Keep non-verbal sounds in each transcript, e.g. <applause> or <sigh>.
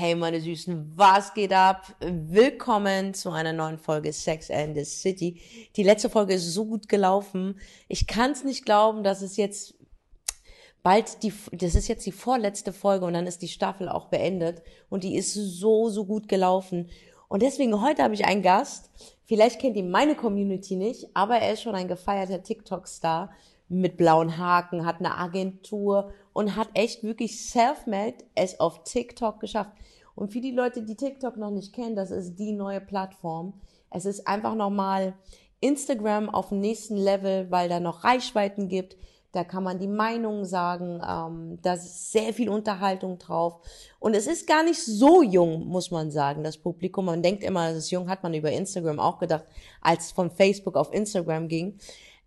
Hey meine Süßen, was geht ab? Willkommen zu einer neuen Folge Sex and the City. Die letzte Folge ist so gut gelaufen. Ich kann es nicht glauben, dass es jetzt bald die, das ist jetzt die vorletzte Folge und dann ist die Staffel auch beendet und die ist so, so gut gelaufen. Und deswegen heute habe ich einen Gast. Vielleicht kennt ihn meine Community nicht, aber er ist schon ein gefeierter TikTok-Star mit blauen Haken, hat eine Agentur und hat echt wirklich self-made es auf TikTok geschafft. Und für die Leute, die TikTok noch nicht kennen, das ist die neue Plattform. Es ist einfach nochmal Instagram auf dem nächsten Level, weil da noch Reichweiten gibt. Da kann man die Meinung sagen. Ähm, da ist sehr viel Unterhaltung drauf. Und es ist gar nicht so jung, muss man sagen, das Publikum. Man denkt immer, es ist jung, hat man über Instagram auch gedacht, als es von Facebook auf Instagram ging.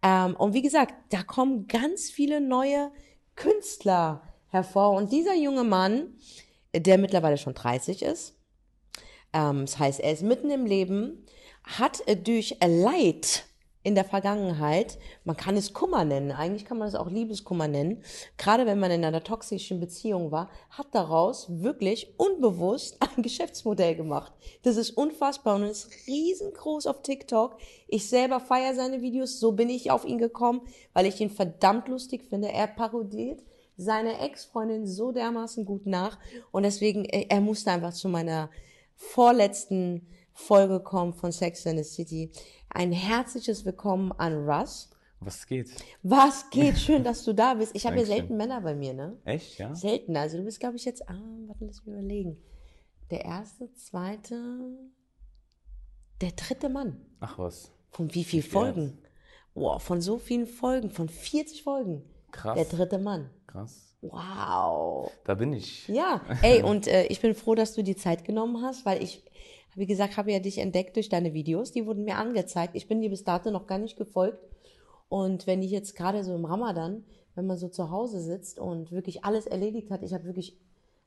Ähm, und wie gesagt, da kommen ganz viele neue Künstler hervor. Und dieser junge Mann, der mittlerweile schon 30 ist, ähm, das heißt, er ist mitten im Leben, hat durch Leid in der Vergangenheit, man kann es Kummer nennen, eigentlich kann man es auch Liebeskummer nennen, gerade wenn man in einer toxischen Beziehung war, hat daraus wirklich unbewusst ein <laughs> Geschäftsmodell gemacht. Das ist unfassbar und ist riesengroß auf TikTok. Ich selber feiere seine Videos, so bin ich auf ihn gekommen, weil ich ihn verdammt lustig finde. Er parodiert seine Ex-Freundin so dermaßen gut nach und deswegen, er musste einfach zu meiner vorletzten Folge kommen von Sex in the City. Ein herzliches Willkommen an Russ. Was geht? Was geht? Schön, dass du da bist. Ich <laughs> habe ja selten Männer bei mir, ne? Echt, ja? Selten. Also du bist, glaube ich, jetzt, ah, warte, lass mich überlegen. Der erste, zweite, der dritte Mann. Ach was. Von wie vielen Folgen? Boah, von so vielen Folgen, von 40 Folgen. Krass. Der dritte Mann. Krass. Wow. Da bin ich. Ja, <laughs> ey, und äh, ich bin froh, dass du die Zeit genommen hast, weil ich, wie gesagt, habe ja dich entdeckt durch deine Videos. Die wurden mir angezeigt. Ich bin dir bis dato noch gar nicht gefolgt. Und wenn ich jetzt gerade so im Ramadan, wenn man so zu Hause sitzt und wirklich alles erledigt hat, ich habe wirklich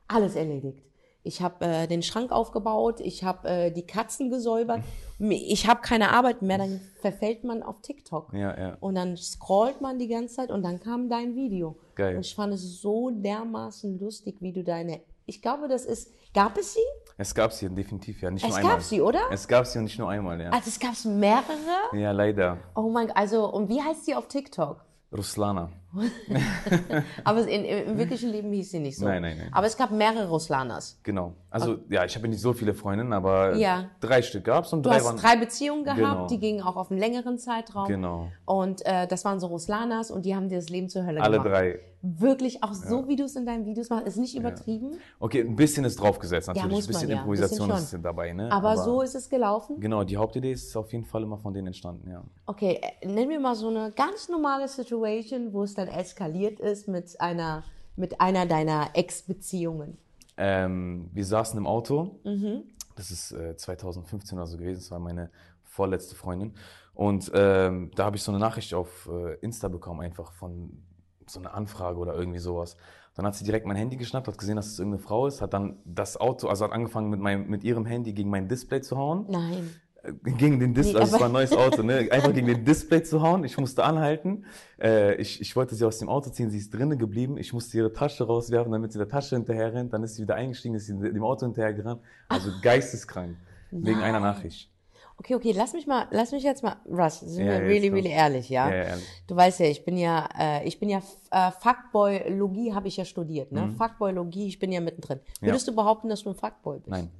alles erledigt. Ich habe äh, den Schrank aufgebaut, ich habe äh, die Katzen gesäubert, ich habe keine Arbeit mehr, dann verfällt man auf TikTok. Ja, ja. Und dann scrollt man die ganze Zeit und dann kam dein Video. Geil. Und ich fand es so dermaßen lustig, wie du deine. Ich glaube, das ist. Gab es sie? Es gab sie definitiv, ja. Nicht Es nur einmal. gab sie, oder? Es gab sie und nicht nur einmal, ja. Also es gab mehrere. Ja, leider. Oh mein Gott, also und wie heißt sie auf TikTok? Ruslana. <laughs> Aber in, im wirklichen Leben hieß sie nicht so. Nein, nein, nein. Aber es gab mehrere Ruslanas. Genau. Also, ja, ich habe nicht so viele Freundinnen, aber Ja. drei Stück gab's und Du drei hast waren. drei Beziehungen gehabt, Genau. die gingen auch auf einen längeren Zeitraum. Genau. Und äh, das waren so Ruslanas und die haben dir das Leben zur Hölle Alle gemacht. drei. Wirklich auch so, wie du es in deinen Videos machst, ist nicht übertrieben. Okay, ein bisschen ist draufgesetzt natürlich. muss ein bisschen man ja, Improvisation bisschen ist dabei, ne? Aber, so ist es gelaufen. Genau, die Hauptidee ist auf jeden Fall immer von denen entstanden, ja. Okay, äh, nenn mir mal so eine ganz normale Situation, wo es dann eskaliert ist mit einer, mit einer deiner Ex-Beziehungen. Ähm, wir saßen im Auto. Mhm. Das ist äh, 2015 oder so gewesen. Das war meine vorletzte Freundin. Und ähm, da habe ich so eine Nachricht auf äh, Insta bekommen, einfach von so einer Anfrage oder irgendwie sowas. Dann hat sie direkt mein Handy geschnappt, hat gesehen, dass es irgendeine Frau ist, hat dann das Auto, also hat angefangen mit, meinem, mit ihrem Handy gegen mein Display zu hauen. Nein. Gegen den Display, also es war ein neues Auto, ne? <laughs> Einfach gegen den Display zu hauen. Ich musste anhalten. Äh, ich, ich wollte sie aus dem Auto ziehen, sie ist drinnen geblieben. Ich musste ihre Tasche rauswerfen, damit sie der Tasche hinterher rennt. Dann ist sie wieder eingestiegen, ist sie dem Auto hinterher gerannt. Also geisteskrank. Wegen einer Nein. Nachricht. Okay, okay, lass mich mal, lass mich jetzt mal, Russ, sind Ja, wir really, really ehrlich, ja? Ja, ja, ehrlich. Du weißt ja, ich bin ja, äh, ich bin ja, äh, Fuckboy-Logie habe ich ja studiert, ne? Fuckboy-Logie, ich bin ja mittendrin. Mhm. Würdest du behaupten, dass du ein Fuckboy bist? Nein,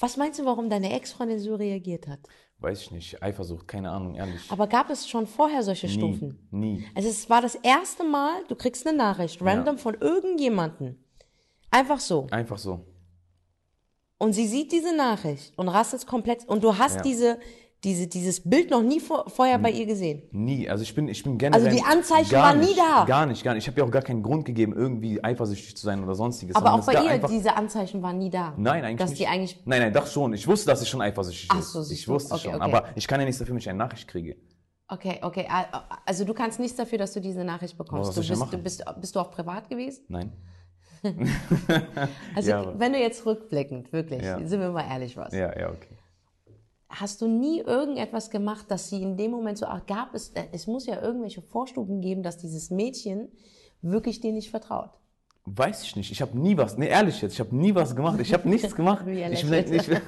Was meinst du, warum deine Ex-Freundin so reagiert hat? weiß ich nicht. Eifersucht, keine Ahnung, ehrlich. Aber gab es schon vorher solche nie, Stufen? nie. Also es war das erste Mal, du kriegst eine Nachricht, random von irgendjemanden. Einfach so. Einfach so. Und sie sieht diese Nachricht und rastet komplett. Und du hast Ja. diese, diese, dieses Bild noch nie vor, vorher bei ihr gesehen. Nie. Also ich bin, ich bin generell. Also die Anzeichen waren nie nicht, da. Gar nicht, gar nicht. Ich habe ja auch gar keinen Grund gegeben, irgendwie eifersüchtig zu sein oder sonstiges. Aber auch bei ihr, einfach- diese Anzeichen waren nie da. Nein, eigentlich Dass nicht. die eigentlich. Nein, nein, doch schon. Ich wusste, dass ich schon eifersüchtig Ach ist. so, ich du. wusste Okay, schon. okay. Aber ich kann ja nichts dafür, wenn ich eine Nachricht kriege. Okay, okay. Also du kannst nichts dafür, dass du diese Nachricht bekommst. Du bist, du bist, bist du auch privat gewesen? Nein. <laughs> Also Ja, wenn du jetzt rückblickend, wirklich, Ja. sind wir mal ehrlich, was? Ja, ja, okay. Hast du nie irgendetwas gemacht, dass sie in dem Moment so, ach, gab es, äh, es muss ja irgendwelche Vorstufen geben, dass dieses Mädchen wirklich dir nicht vertraut? Weiß ich nicht. Ich habe nie was. Nee, ehrlich jetzt, ich habe nie was gemacht. Ich habe nichts gemacht. <laughs> Ich, bin ein, ich, bin,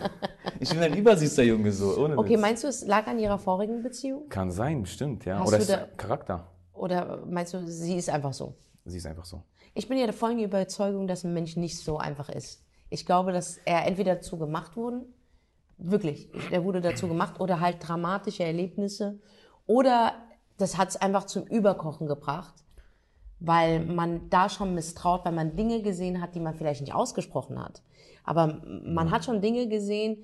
ich bin ein übersüßer Junge so. Ohne Okay, Witz. meinst du, es lag an ihrer vorigen Beziehung? Kann sein, bestimmt, ja. Hast Oder ist da- Charakter. Oder meinst du, sie ist einfach so? Sie ist einfach so. Ich bin ja der vollen Überzeugung, dass ein Mensch nicht so einfach ist. Ich glaube, dass er entweder dazu gemacht wurde, wirklich, er wurde dazu gemacht, oder halt dramatische Erlebnisse, oder das hat es einfach zum Überkochen gebracht, weil man da schon misstraut, weil man Dinge gesehen hat, die man vielleicht nicht ausgesprochen hat. Aber man hat schon Dinge gesehen,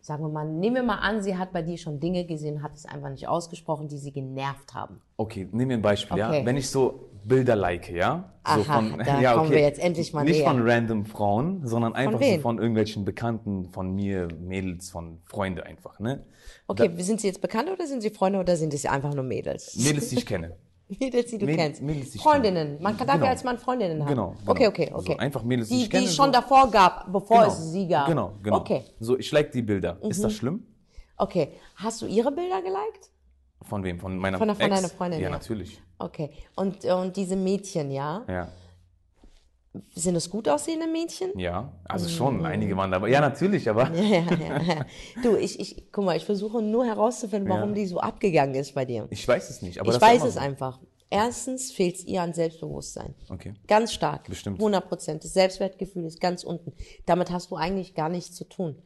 sagen wir mal, nehmen wir mal an, sie hat bei dir schon Dinge gesehen, hat es einfach nicht ausgesprochen, die sie genervt haben. Okay, nehmen wir ein Beispiel, Okay. ja. Wenn ich so Bilder like, ja. So Aha, da <laughs> kommen wir jetzt endlich mal Nicht näher. von random Frauen, sondern einfach so wem? von irgendwelchen Bekannten, von mir, Mädels, von Freunde einfach, ne? Okay, sind sie jetzt bekannt oder sind sie Freunde oder sind es einfach nur Mädels? Mädels, die ich <laughs> kenne. Mädels, die du Mäd- kennst. Mädels, die Freundinnen. Man kann, Genau. ja als Mann Freundinnen haben. Genau, genau. Okay, okay, okay. So, einfach Mädels, die die, ich kenne, Die es schon so. davor gab, bevor Genau. es sie gab. Genau, genau. Okay, So, ich like die Bilder. Ist Mhm. das schlimm? okay. Hast du ihre Bilder geliked? Von wem? Von meiner Von der- von Ex? deiner Freundin, Ja, ja. natürlich. Okay. Und, und diese Mädchen, ja? Ja. Sind es gut aussehende Mädchen? Ja, also schon, einige waren dabei. Ja, natürlich, aber Ja, ja, ja. <laughs> Du, ich, ich, guck mal, ich versuche nur herauszufinden, warum Ja. die so abgegangen ist bei dir. ich weiß es nicht. Aber Ich das weiß es so. einfach. Erstens fehlt es ihr an Selbstbewusstsein. Okay. Ganz stark. Bestimmt. 100 Prozent. Das Selbstwertgefühl ist ganz unten. Damit hast du eigentlich gar nichts zu tun,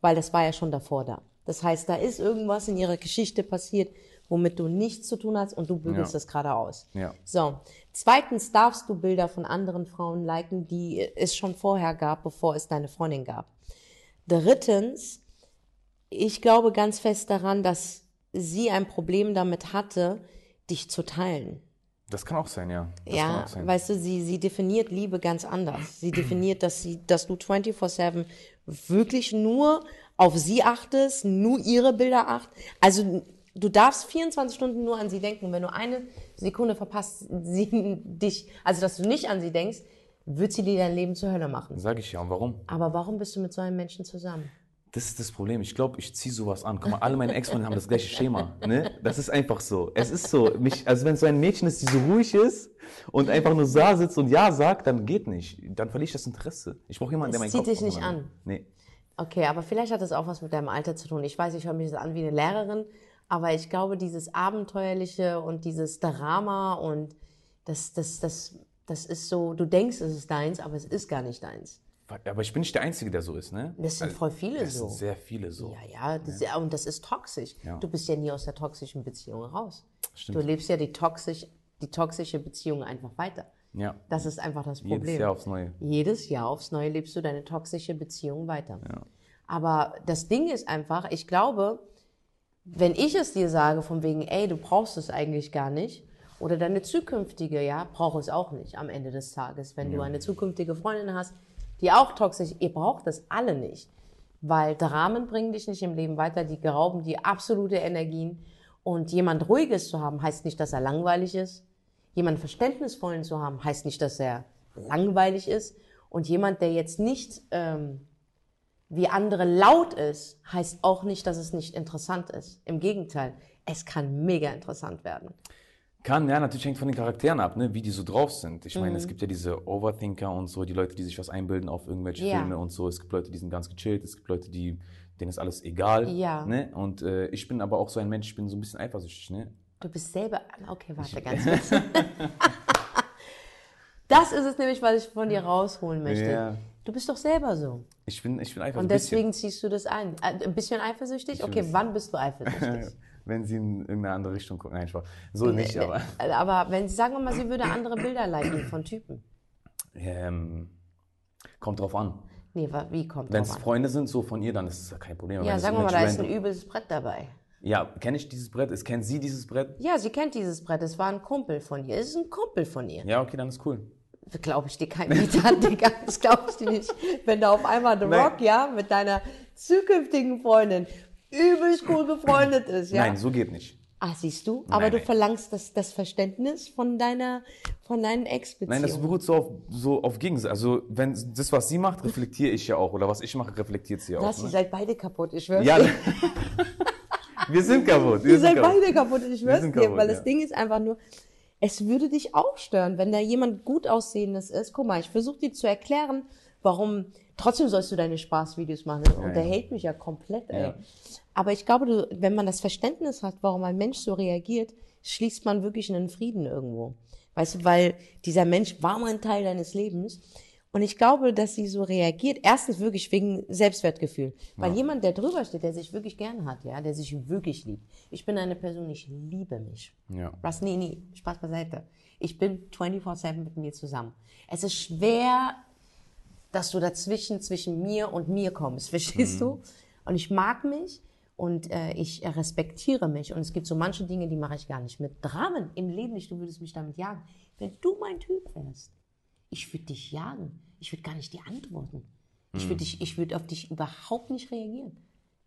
weil das war ja schon davor da. Das heißt, da ist irgendwas in ihrer Geschichte passiert, womit du nichts zu tun hast und du bügelst Ja. das gerade aus. Ja. So. Zweitens darfst du Bilder von anderen Frauen liken, die es schon vorher gab, bevor es deine Freundin gab. Drittens, ich glaube ganz fest daran, dass sie ein Problem damit hatte, dich zu teilen. Das kann auch sein, ja. Das Ja, sein. weißt du, sie, sie definiert Liebe ganz anders. Sie definiert, dass sie, dass du 24-7 wirklich nur auf sie achtest, nur ihre Bilder acht. Also, du darfst 24 Stunden nur an sie denken. Wenn du eine Sekunde verpasst, sie <laughs> dich, also, dass du nicht an sie denkst, wird sie dir dein Leben zur Hölle machen. Sag ich ja. Und warum? Aber warum bist du mit so einem Menschen zusammen? Das ist das Problem. Ich glaube, ich ziehe sowas an. Guck mal, alle meine Ex-Freunde haben das gleiche Schema. Ne? Das ist einfach so. Es ist so. Mich, also wenn so ein Mädchen ist, die so ruhig ist und einfach nur da sitzt und Ja sagt, dann geht nicht. Dann verliere ich das Interesse. Ich brauche jemanden, der Es meinen zieht Kopf dich nicht an. Nee. Okay, aber vielleicht hat das auch was mit deinem Alter zu tun. Ich weiß, ich höre mich jetzt an wie eine Lehrerin, aber ich glaube, dieses Abenteuerliche und dieses Drama und das, das, das, das ist so, du denkst, es ist deins, aber es ist gar nicht deins. Aber ich bin nicht der Einzige, der so ist, ne? Das sind voll viele Es so. sind sehr viele so. Ja, ja, das, ja, und das ist toxisch. Ja. Du bist ja nie aus der toxischen Beziehung raus. Stimmt. Du lebst ja die, toxisch, die toxische Beziehung einfach weiter. Ja. Das ist einfach das Problem. Jedes Jahr aufs Neue. Jedes Jahr aufs Neue lebst du deine toxische Beziehung weiter. Aber das Ding ist einfach, ich glaube, wenn ich es dir sage, von wegen, ey, du brauchst es eigentlich gar nicht, oder deine zukünftige, ja, braucht es auch nicht am Ende des Tages. Wenn du eine zukünftige Freundin hast, die auch toxisch, ihr braucht das alle nicht. Weil Dramen bringen dich nicht im Leben weiter, die gerauben dir absolute Energien. Und jemand Ruhiges zu haben, heißt nicht, dass er langweilig ist. Jemand Verständnisvollen zu haben, heißt nicht, dass er langweilig ist. Und jemand, der jetzt nicht ähm, wie andere laut ist, heißt auch nicht, dass es nicht interessant ist. Im Gegenteil, es kann mega interessant werden. Kann, ja, natürlich hängt von den Charakteren ab, ne, wie die so drauf sind. Ich Mhm. meine, es gibt ja diese Overthinker und so, die Leute, die sich was einbilden auf irgendwelche Ja. Filme und so. Es gibt Leute, die sind ganz gechillt, es gibt Leute, die, denen ist alles egal. Ja. Ne? Und äh, ich bin aber auch so ein Mensch, ich bin so ein bisschen eifersüchtig, ne? Du bist selber. Okay, warte ganz kurz. <laughs> das ist es nämlich, was ich von dir rausholen möchte. Ja. Du bist doch selber so. Ich bin, ich bin einfach Und ein bisschen. deswegen ziehst du das ein. Äh, Ein bisschen eifersüchtig? Okay, bisschen. wann bist du eifersüchtig? <laughs> Wenn sie in irgendeine andere Richtung gucken. Nein, Spaß. So nicht, aber. Aber wenn sie, sagen wir mal, sie würde andere Bilder liken von Typen. Ähm, kommt drauf an. Nee, wie kommt Wenn es? Freunde sind, so von ihr, dann ist es ja kein Problem. Ja, sagen wir mal, da ist ein übles Brett dabei. Ja, kenne ich dieses Brett? Ist, kennt sie dieses Brett? Ja, sie kennt dieses Brett. Es war ein Kumpel von ihr. Es ist ein Kumpel von ihr. Ja, okay, dann ist cool. Glaube ich dir kein Mieter, <laughs> Digga. Das glaube ich dir nicht. Wenn da auf einmal The Nein. Rock, ja, mit deiner zukünftigen Freundin übelst cool befreundet ist, ja. Nein, so geht nicht. Ah, siehst du? Aber Nein, du nein. verlangst das, das Verständnis von deiner, von deinen Ex-Beziehungen. Nein, das beruht so auf, so auf Gegenseite. Also, wenn das, was sie macht, reflektiere ich ja auch. Oder was ich mache, reflektiert sie auch. Lass, ihr Ne? seid beide kaputt, ich schwör's Ja, dir. <laughs> wir sind kaputt. Wir Ihr sind seid kaputt. beide kaputt, ich schwör's dir. kaputt, weil ja. das Ding ist einfach nur, es würde dich auch stören, wenn da jemand gut aussehendes ist. Guck mal, ich versuche dir zu erklären, warum, trotzdem sollst du deine Spaßvideos machen. Und der ja. hate mich ja komplett, ey. Ja. Aber ich glaube, du, wenn man das Verständnis hat, warum ein Mensch so reagiert, schließt man wirklich einen Frieden irgendwo. Weißt du, weil dieser Mensch war mal ein Teil deines Lebens. Und ich glaube, dass sie so reagiert, erstens wirklich wegen Selbstwertgefühl. Weil jemand, der drüber steht, der sich wirklich gern hat, ja, der sich wirklich liebt. Ich bin eine Person, ich liebe mich. Ja. Was, nee, nee, Spaß beiseite. Ich bin 24-7 mit mir zusammen. Es ist schwer, dass du dazwischen, zwischen mir und mir kommst, <laughs> verstehst du? Und ich mag mich und äh, ich respektiere mich. Und es gibt so manche Dinge, die mache ich gar nicht mit. Dramen im Leben nicht, du würdest mich damit jagen. Wenn du mein Typ wärst, ich würde dich jagen. Ich würde gar nicht dir antworten. Ich würde ich würde auf dich überhaupt nicht reagieren.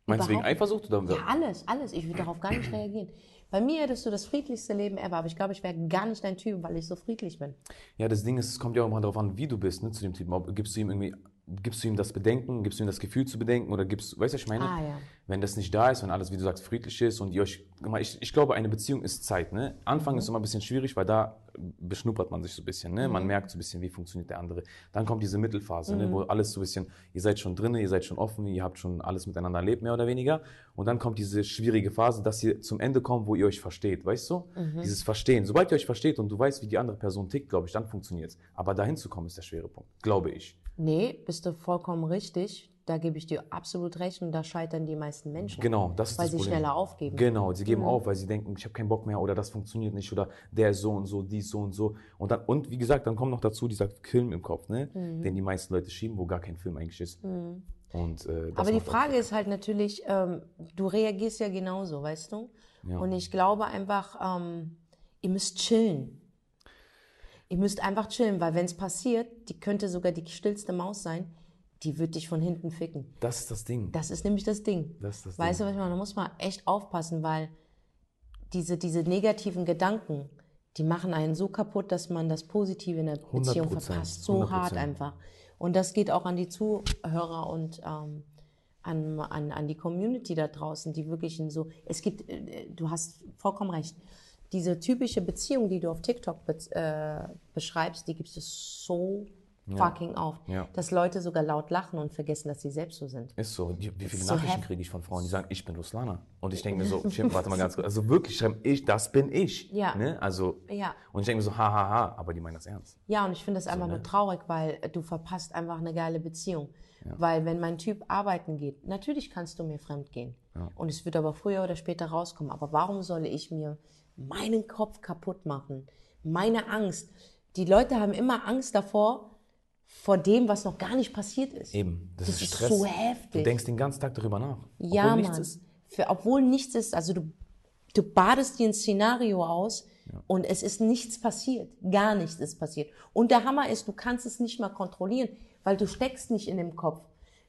Meinst du wegen Eifersucht oder? ja, alles, alles. Ich würde darauf gar nicht reagieren. Bei mir hättest du das friedlichste Leben ever, aber ich glaube, ich wäre gar nicht dein Typ, weil ich so friedlich bin. Ja, das Ding ist, es kommt ja auch immer darauf an, wie du bist, ne, zu dem Typen. Gibst du ihm irgendwie, gibst du ihm das Bedenken, gibst du ihm das Gefühl zu bedenken oder gibst, weißt du, was ich meine? Ah, ja. Wenn das nicht da ist, wenn alles, wie du sagst, friedlich ist und ihr euch, ich, ich glaube, eine Beziehung ist Zeit, ne? Anfang Mhm. ist immer ein bisschen schwierig, weil da beschnuppert man sich so ein bisschen, ne? Mhm. Man merkt so ein bisschen, wie funktioniert der andere. Dann kommt diese Mittelphase, ne? Wo alles so ein bisschen, ihr seid schon drinne, ihr seid schon offen, ihr habt schon alles miteinander erlebt, mehr oder weniger. Und dann kommt diese schwierige Phase, dass ihr zum Ende kommt, wo ihr euch versteht, weißt du? Mhm. Dieses Verstehen. Sobald ihr euch versteht und du weißt, wie die andere Person tickt, glaube ich, dann funktioniert's. Aber dahin zu kommen, ist der schwere Punkt, glaube ich. Nee, bist du vollkommen richtig. Da gebe ich dir absolut recht und da scheitern die meisten Menschen. Genau, das ist Weil das sie Problem. schneller aufgeben. Genau, sie geben auf, weil sie denken, ich habe keinen Bock mehr oder das funktioniert nicht oder der ist so und so, dies so und so. Und dann und wie gesagt, dann kommt noch dazu dieser Film im Kopf, ne, Mhm. den die meisten Leute schieben, wo gar kein Film eigentlich ist. Und äh, Aber die auch- Frage ist halt natürlich, ähm, du reagierst ja genauso, weißt du? Und ich glaube einfach, ähm, ihr müsst chillen. Ihr müsst einfach chillen, weil wenn es passiert, die könnte sogar die stillste Maus sein, die wird dich von hinten ficken. das ist das Ding. Das ist nämlich das Ding. Das ist das weißt Ding. du, was ich meine? Da muss man echt aufpassen, weil diese, diese negativen Gedanken, die machen einen so kaputt, dass man das Positive in der Beziehung 100%, verpasst. So hart 100%. einfach. Und das geht auch an die Zuhörer und ähm, an, an, an die Community da draußen, die wirklich in so, es gibt, äh, du hast vollkommen recht, diese typische Beziehung, die du auf TikTok be äh, beschreibst, die gibt es so fucking oft, Ja. dass Leute sogar laut lachen und vergessen, dass sie selbst so sind. Ist so. Die, wie viele so Nachrichten kriege ich von Frauen, die sagen, ich bin Ruslana. Und ich denke mir so, <laughs> Chim, warte mal ganz kurz. Also wirklich schreiben, ich, das bin ich. Ja. Ne? Also, Ja. Und ich denke mir so, ha, ha, ha, aber die meinen das ernst. Ja, und ich finde das einfach ne? nur traurig, weil du verpasst einfach eine geile Beziehung. Weil wenn mein Typ arbeiten geht, natürlich kannst du mir fremd gehen. Und es wird aber früher oder später rauskommen. Aber warum soll ich mir meinen Kopf kaputt machen? Meine Angst. Die Leute haben immer Angst davor, vor dem, was noch gar nicht passiert ist. Eben. Das, Das ist Stress. so heftig. Du denkst den ganzen Tag darüber nach. Ja, obwohl nichts Mann. ist. Für, obwohl nichts ist, also du, du badest dir ein Szenario aus und es ist nichts passiert. Gar nichts ist passiert. Und der Hammer ist, du kannst es nicht mal kontrollieren, weil du steckst nicht in dem Kopf.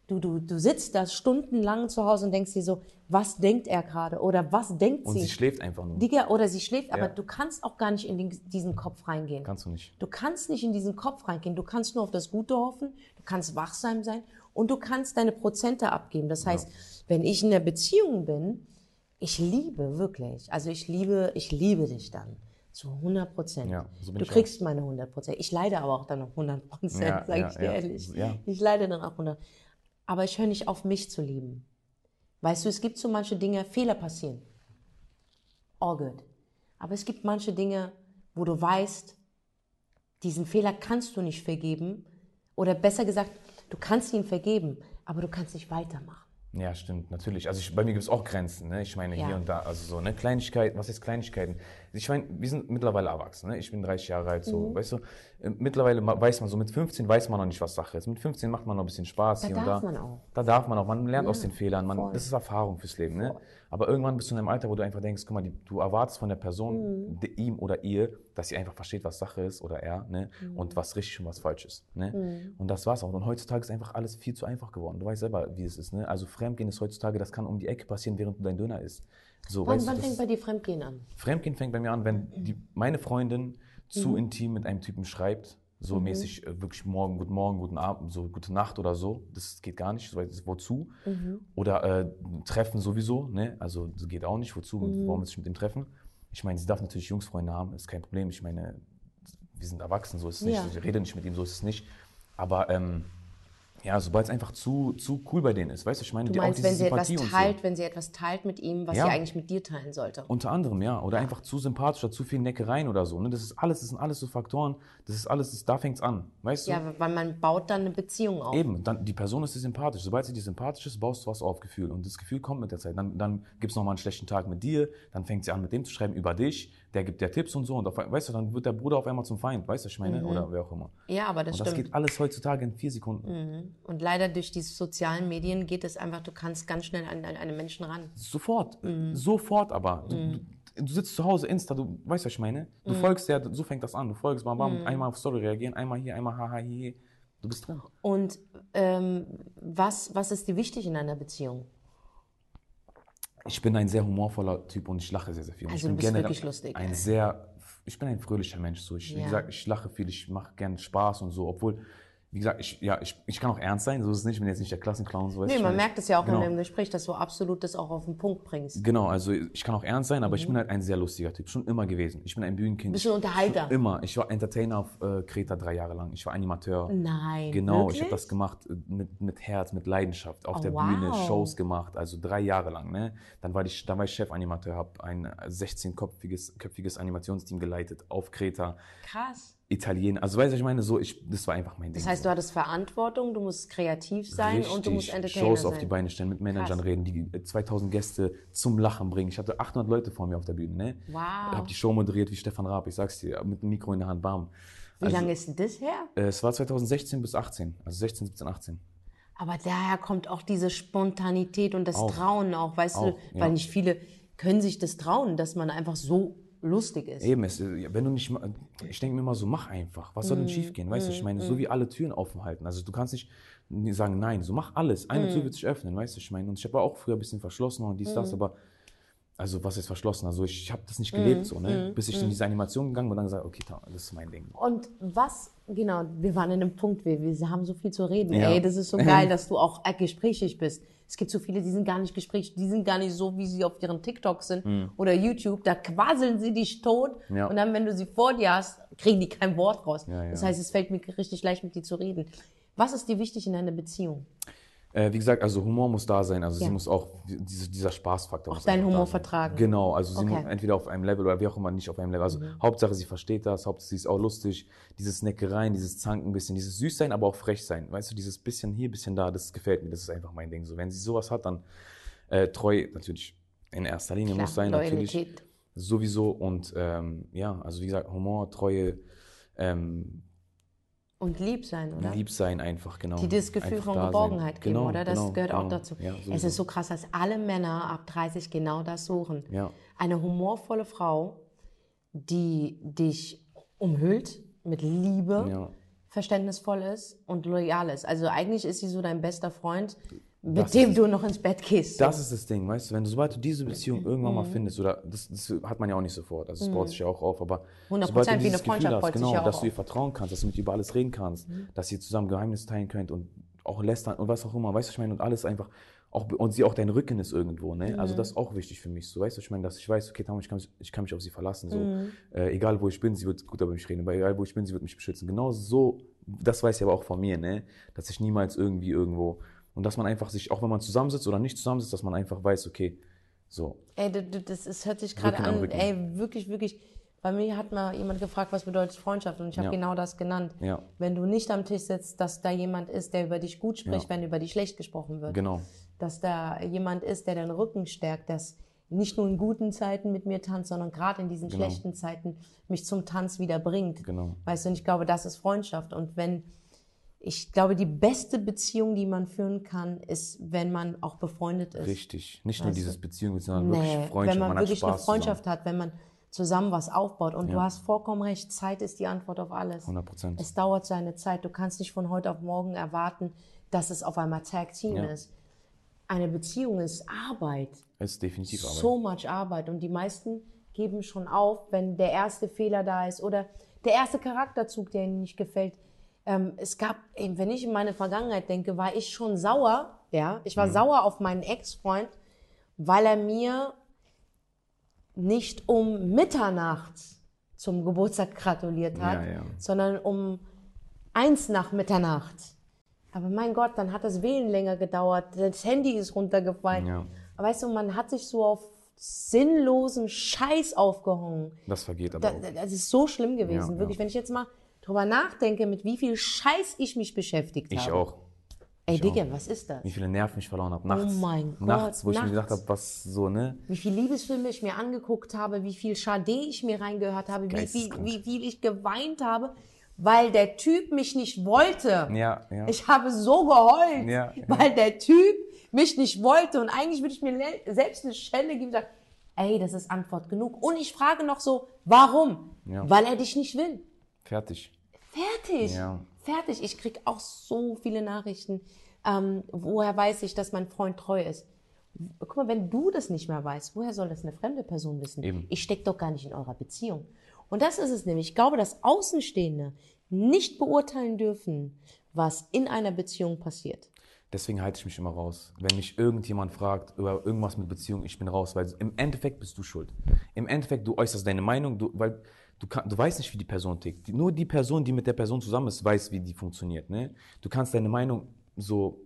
Du, du, du sitzt da stundenlang zu Hause und denkst dir so, was denkt er gerade? Oder was denkt Und sie? sie schläft einfach nur. Digga, oder sie schläft, aber Ja. du kannst auch gar nicht in den, diesen Kopf reingehen. Kannst du nicht. Du kannst nicht in diesen Kopf reingehen. Du kannst nur auf das Gute hoffen, du kannst wachsam sein und du kannst deine Prozente abgeben. Das heißt, wenn ich in einer Beziehung bin, ich liebe wirklich, also ich liebe, ich liebe dich dann zu 100 Prozent. Ja, so du kriegst meine 100 Prozent. Ich leide aber auch dann noch 100 Prozent, Ja, sage ja, ich dir ja. ehrlich. Ja. Ich leide dann auch 100. Aber ich höre nicht auf, mich zu lieben. Weißt du, es gibt so manche Dinge, Fehler passieren. All good. Aber es gibt manche Dinge, wo du weißt, diesen Fehler kannst du nicht vergeben. Oder besser gesagt, du kannst ihn vergeben, aber du kannst nicht weitermachen. Ja, stimmt, natürlich. Also ich, bei mir gibt es auch Grenzen, ne? Ich meine, Ja. hier und da, also so, ne? Kleinigkeiten, was ist Kleinigkeiten? Ich meine, wir sind mittlerweile erwachsen, ne? Ich bin 30 Jahre alt, so, Mhm. weißt du? Äh, Mittlerweile weiß man so, mit 15 weiß man noch nicht, was Sache ist. Mit 15 macht man noch ein bisschen Spaß Da hier und darf da. man auch. Da darf man auch. Man lernt Ja, aus den Fehlern. Man, voll. das ist Erfahrung fürs Leben, ne? Aber irgendwann bist du in einem Alter, wo du einfach denkst, guck mal, die, du erwartest von der Person, Mhm. de, ihm oder ihr, dass sie einfach versteht, was Sache ist oder er, ne? Mhm. Und was richtig und was falsch ist, ne? Und das war's auch. Und heutzutage ist einfach alles viel zu einfach geworden. Du weißt selber, wie es ist, ne? Also Fremdgehen ist heutzutage, das kann um die Ecke passieren, während du dein Döner isst. So, Wann, weißt du, wann fängt bei dir Fremdgehen an? Fremdgehen fängt bei mir an, wenn die, meine Freundin zu Mhm. intim mit einem Typen schreibt, so mäßig äh, wirklich morgen, guten Morgen, guten Abend, so gute Nacht oder so. Das geht gar nicht, wozu? Mhm. Oder äh, Treffen sowieso, ne? Also das geht auch nicht, wozu, warum will sich mit dem treffen? Ich meine, sie darf natürlich Jungsfreunde haben, ist kein Problem. Ich meine, wir sind erwachsen, so ist es nicht. Ja. Ich rede nicht mit ihm, so ist es nicht. Aber ähm, ja, sobald es einfach zu, zu cool bei denen ist, weißt du, ich meine, Du die- auch meinst, wenn sie etwas Sympathie und so. teilt, wenn sie etwas teilt mit ihm, was Ja. sie eigentlich mit dir teilen sollte. Unter anderem, ja. Oder einfach zu sympathisch oder zu viel Neckereien oder so. Ne? Das ist alles, das sind alles so Faktoren. Das ist alles, das, da fängt's an. Weißt du? Ja, weil man baut dann eine Beziehung auf. Eben, dann, die Person ist dir sympathisch. Sobald sie dir sympathisch ist, baust du was auf, Gefühl. Und das Gefühl kommt mit der Zeit. Dann, dann gibt es nochmal einen schlechten Tag mit dir, dann fängt sie an, mit dem zu schreiben über dich, der gibt dir Tipps und so. Und auf, weißt du, dann wird der Bruder auf einmal zum Feind, weißt du, ich meine? Oder wer auch immer. Ja, aber das Und das stimmt. geht alles heutzutage in vier Sekunden. Und leider durch diese sozialen Medien geht es einfach, du kannst ganz schnell an, an einen Menschen ran. Sofort, Mhm. sofort aber. Du, du, du sitzt zu Hause, Insta, du weißt, was ich meine? Du Mhm. folgst ja, so fängt das an. Du folgst, bam, bam, einmal auf Story reagieren, einmal hier, einmal haha, hier, hier. Du bist drin. Und ähm, was, was ist dir wichtig in einer Beziehung? Ich bin ein sehr humorvoller Typ und ich lache sehr, sehr viel. Also ich du bin bist generell wirklich lustig. Ein sehr, ich bin ein fröhlicher Mensch. So. Ich, Wie Ja. gesagt, ich lache viel, ich mache gerne Spaß und so. Obwohl, wie gesagt, ich, ja, ich, ich kann auch ernst sein, so ist es nicht. Ich bin jetzt nicht der Klassenclown. So, Nee, man meine, merkt es ja auch genau. in dem Gespräch, dass du absolut das auch auf den Punkt bringst. Genau, also ich kann auch ernst sein, aber Mhm. ich bin halt ein sehr lustiger Typ. Schon immer gewesen. Ich bin ein Bühnenkind. Bist du ein Unterhalter? Immer. Ich war Entertainer auf äh, Kreta drei Jahre lang. Ich war Animateur. Nein, Genau, wirklich? ich habe das gemacht äh, mit, mit Herz, mit Leidenschaft. Auf Oh, der wow. Bühne Shows gemacht, also drei Jahre lang. Ne? Dann war ich, dann war ich Chefanimateur, habe ein 16-köpfiges köpfiges Animationsteam geleitet auf Kreta. Krass. Italien, also weißt du, ich meine, so ich, das war einfach mein Ding. Das heißt, du hattest Verantwortung, du musst kreativ sein und du musst Richtig, Entertainer Shows sein. auf die Beine stellen, mit Managern Krass. reden, die äh, 2000 Gäste zum Lachen bringen. Ich hatte 800 Leute vor mir auf der Bühne, ne? Wow. Hab die Show moderiert wie Stefan Raab, ich sag's dir, mit dem Mikro in der Hand, bam. Wie Also, lange ist denn das her? äh, Es war 2016 bis 18, also 16, 17, 18. Aber daher kommt auch diese Spontanität und das Auch. Trauen auch, weißt Auch, du, ja. weil nicht viele können sich das trauen, dass man einfach so lustig ist. Eben, es, wenn du nicht, ich denke mir immer so, mach einfach. Was soll Mhm. denn schief gehen? Weißt du, ich meine, so wie alle Türen offen halten. Also du kannst nicht sagen, nein, so mach alles. Eine Mhm. Tür wird sich öffnen, weißt du, ich meine. Und ich habe auch früher ein bisschen verschlossen und dies, Mhm. das, aber, also was ist verschlossen? Also ich, ich habe das nicht gelebt so, Mhm. ne? Bis ich in diese Animation gegangen bin und dann gesagt, okay, das ist mein Ding. Und was, genau, wir waren in einem Punkt, wir, wir haben so viel zu reden. Ja. Ey, das ist so geil, <laughs> dass du auch äh, gesprächig bist. Es gibt so viele, die sind gar nicht gesprächig, die sind gar nicht so, wie sie auf ihren TikToks sind oder YouTube. Da quasseln sie dich tot. Ja. und dann, wenn du sie vor dir hast, kriegen die kein Wort raus. Ja, ja. Das heißt, es fällt mir richtig leicht, mit dir zu reden. Was ist dir wichtig in einer Beziehung? Äh, wie gesagt, also Humor muss da sein. Also Ja. sie muss auch, diese, dieser Spaßfaktor Auch muss deinen Humor vertragen. Genau, also sie Okay. Mhm. muss entweder auf einem Level oder wie auch immer nicht auf einem Level. Also Hauptsache sie versteht das, Hauptsache sie ist auch lustig. Dieses Neckereien, dieses Zanken ein bisschen, dieses Süßsein, aber auch frech sein. Weißt du, dieses bisschen hier, bisschen da, das gefällt mir. Das ist einfach mein Ding. So, wenn sie sowas hat, dann äh, treu natürlich in erster Linie Klar, muss sein, natürlich. Loyalität. Sowieso. Und ähm, ja, also wie gesagt, Humor, Treue, ähm, Und lieb sein, oder? lieb sein einfach, genau. die das Gefühl Einfach von da sein. Geborgenheit geben, Genau, oder? Das genau, gehört auch genau. dazu. Ja, es sowieso. ist so krass, dass alle Männer ab 30 genau das suchen. Ja. Eine humorvolle Frau, die dich umhüllt mit Liebe, Ja. verständnisvoll ist und loyal ist. Also eigentlich ist sie so dein bester Freund, mit dem ist- du noch ins Bett gehst. Das ist das Ding, weißt du, wenn du, sobald du diese Beziehung Mhm. irgendwann mal findest, oder das, das hat man ja auch nicht sofort, also es baut sich ja auch auf, aber 100%, sobald du wie eine Freundschaft hast, genau, dass du ihr. Mhm. vertrauen kannst, dass du mit ihr über alles reden kannst, dass ihr zusammen Geheimnisse teilen könnt und auch lästern und was auch immer, weißt du, ich meine, und alles einfach, auch, und sie auch dein Rücken ist irgendwo, ne, Mhm. also das ist auch wichtig für mich, so, weißt du, ich meine, dass ich weiß, okay, Tamara, ich kann, mich- ich kann mich auf sie verlassen, so, Mhm. äh, egal wo ich bin, sie wird gut über mich reden, aber egal wo ich bin, sie wird mich beschützen, genau so, das weiß sie aber auch von mir, ne, dass ich niemals irgendwie irgendwo, und dass man einfach sich, auch wenn man zusammensitzt oder nicht zusammensitzt, dass man einfach weiß, okay, so, Ey, du- das ist, hört sich gerade an an. Rücken. Ey, wirklich, wirklich. Bei mir hat mal jemand gefragt, was bedeutet Freundschaft? Und ich habe Ja. genau das genannt. Ja. Wenn du nicht am Tisch sitzt, dass da jemand ist, der über dich gut spricht, Ja. wenn über dich schlecht gesprochen wird. genau. Dass da jemand ist, der deinen Rücken stärkt, dass nicht nur in guten Zeiten mit mir tanzt, sondern gerade in diesen Genau. schlechten Zeiten mich zum Tanz wieder bringt. Genau. Weißt du, und ich glaube, das ist Freundschaft. Und wenn, ich glaube, die beste Beziehung, die man führen kann, ist, wenn man auch befreundet ist. Richtig. Nicht nur dieses du? Beziehung, sondern wirklich Nee, Freundschaft. wenn man, hat wirklich Spaß eine Freundschaft hat, wenn man zusammen was aufbaut. Und du Ja. hast vollkommen recht, Zeit ist die Antwort auf alles. 100 Prozent. Es dauert seine Zeit. Du kannst nicht von heute auf morgen erwarten, dass es auf einmal Tag Team Ja. ist. Eine Beziehung ist Arbeit. Ist definitiv Arbeit. So much Arbeit. Und die meisten geben schon auf, wenn der erste Fehler da ist oder der erste Charakterzug, der ihnen nicht gefällt. Ähm, es gab, ey, wenn ich in meine Vergangenheit denke, war ich schon sauer. Ja, ich Mhm. war sauer auf meinen Ex-Freund, weil er mir nicht um Mitternacht zum Geburtstag gratuliert hat, Ja, ja. sondern um eins nach Mitternacht. Aber mein Gott, dann hat das Wählen länger gedauert, das Handy ist runtergefallen. Ja. Aber weißt du, man hat sich so auf sinnlosen Scheiß aufgehangen. Das vergeht aber Da, das ist so schlimm gewesen, wirklich. Wenn ich jetzt mal drüber nachdenke, mit wie viel Scheiß ich mich beschäftigt Ich habe. auch. Ey, ich Digga, was ist das? Wie viele Nerven ich verloren habe. Nachts. Oh mein Gott, Nachts, wo ich mir gedacht nachts. habe, was so, ne? Wie viele Liebesfilme ich mir angeguckt habe, wie viel Schade ich mir reingehört habe, wie viel, Geisteskrank. wie viel ich geweint habe, weil der Typ mich nicht wollte. Ja, ja. Ich habe so geheult, Ja, ja. weil der Typ mich nicht wollte. Und eigentlich würde ich mir selbst eine Schelle geben und sagen, ey, das ist Antwort genug. Und ich frage noch so, warum? Ja. Weil er dich nicht will. Fertig. Fertig. Ja. Fertig. Ich krieg auch so viele Nachrichten. Ähm, woher weiß ich, dass mein Freund treu ist? Guck mal, wenn du das nicht mehr weißt, woher soll das eine fremde Person wissen? Eben. Ich stecke doch gar nicht in eurer Beziehung. Und das ist es nämlich. Ich glaube, dass Außenstehende nicht beurteilen dürfen, was in einer Beziehung passiert. Deswegen halte ich mich immer raus. Wenn mich irgendjemand fragt über irgendwas mit Beziehung, ich bin raus, weil im Endeffekt bist du schuld. Im Endeffekt, du äußerst deine Meinung, du, weil du, kann, du weißt nicht, wie die Person tickt. Nur die Person, die mit der Person zusammen ist, weiß, wie die funktioniert. Ne? Du kannst deine Meinung so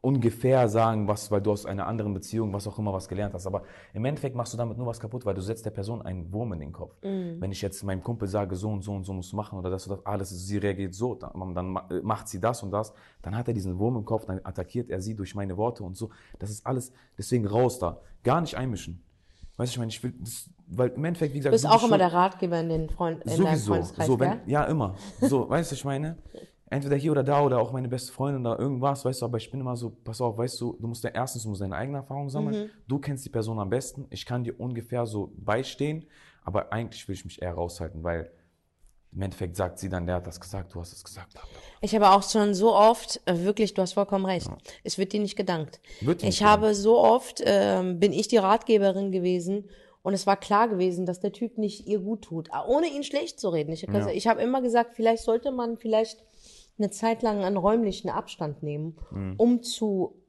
ungefähr sagen, was, weil du aus einer anderen Beziehung, was auch immer, was gelernt hast. Aber im Endeffekt machst du damit nur was kaputt, weil du setzt der Person einen Wurm in den Kopf. Wenn ich jetzt meinem Kumpel sage, so und so und so musst du machen oder das oder das, ah, das ist, sie reagiert so, dann, dann äh, macht sie das und das, dann hat er diesen Wurm im Kopf, dann attackiert er sie durch meine Worte und so. Das ist alles, deswegen raus da. Gar nicht einmischen. Weißt du, ich meine, ich will, das, weil im Endeffekt, wie gesagt, Du bist auch immer der Ratgeber in, den Freund, in deinem Sowieso. Freundeskreis, So, wenn, ja, immer. So, <laughs> weißt du, ich meine, entweder hier oder da oder auch meine beste Freundin oder irgendwas, weißt du, aber ich bin immer so, pass auf, weißt du, du musst ja erstens, du musst deine eigene Erfahrung sammeln. Du kennst die Person am besten. Ich kann dir ungefähr so beistehen, aber eigentlich will ich mich eher raushalten, weil im Endeffekt sagt sie dann, der hat das gesagt, du hast es gesagt. Ich habe auch schon so oft, äh, wirklich, du hast vollkommen recht, es wird dir nicht gedankt. Wird dir ich nicht habe so oft, ähm, bin ich die Ratgeberin gewesen und es war klar gewesen, dass der Typ nicht ihr gut tut, Ah, ohne ihn schlecht zu reden. Ich, Ja. ich habe immer gesagt, vielleicht sollte man vielleicht eine Zeit lang einen räumlichen Abstand nehmen, Mhm. um zu,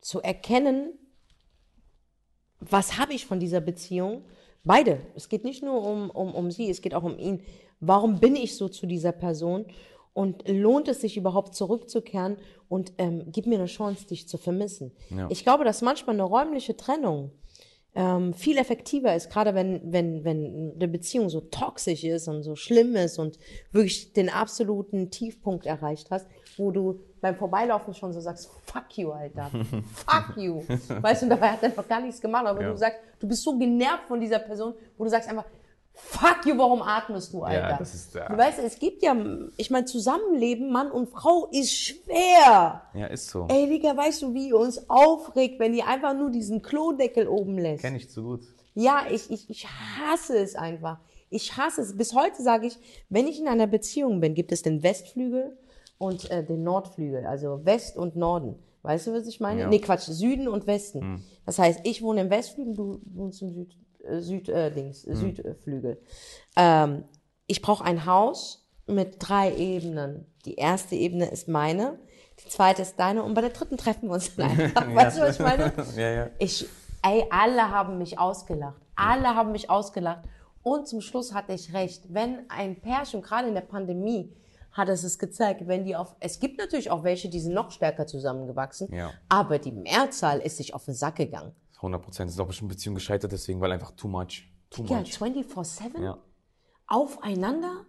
zu erkennen, was habe ich von dieser Beziehung? Beide. Es geht nicht nur um, um, um sie, es geht auch um ihn. Warum bin ich so zu dieser Person? Und lohnt es sich überhaupt zurückzukehren und ähm, gib mir eine Chance, dich zu vermissen? Ja. Ich glaube, dass manchmal eine räumliche Trennung ähm, viel effektiver ist, gerade wenn, wenn, wenn eine Beziehung so toxisch ist und so schlimm ist und wirklich den absoluten Tiefpunkt erreicht hast, wo du beim Vorbeilaufen schon so sagst, fuck you, Alter, <laughs> fuck you. Weißt du, und dabei hat er noch gar nichts gemacht, aber Ja. du sagst, du bist so genervt von dieser Person, wo du sagst einfach, fuck you, warum atmest du, Alter? das ist, ja. Du weißt, es gibt ja, ich meine, Zusammenleben, Mann und Frau ist schwer. Ja, ist so. Ey, Digga, weißt du, wie ihr uns aufregt, wenn ihr einfach nur diesen Klodeckel oben lässt? Kenn ich zu gut. Ja, ich, ich, ich hasse es einfach. Ich hasse es. Bis heute sage ich, wenn ich in einer Beziehung bin, gibt es den Westflügel und äh, den Nordflügel, also West und Norden. Weißt du, was ich meine? Ja. Hm. Nee, Quatsch, Süden und Westen. Das heißt, ich wohne im Westflügel, du wohnst im Süd, äh, Süd, äh, Dings, Hm. Südflügel. Ähm, ich brauche ein Haus mit drei Ebenen. Die erste Ebene ist meine, die zweite ist deine und bei der dritten treffen wir uns dann <laughs> einfach. Weißt du, was ich meine? <laughs> ja, ja. Ich, ey, alle haben mich ausgelacht. Alle haben mich ausgelacht. Und zum Schluss hatte ich recht. Wenn ein Pärchen, gerade in der Pandemie, hat es es gezeigt, wenn die auf, es gibt natürlich auch welche, die sind noch stärker zusammengewachsen, Ja. aber die Mehrzahl ist sich auf den Sack gegangen. 100 Prozent. Ist auch bestimmt Beziehung gescheitert deswegen, weil einfach too much. Too Ja, much. 24-7? Ja. Aufeinander?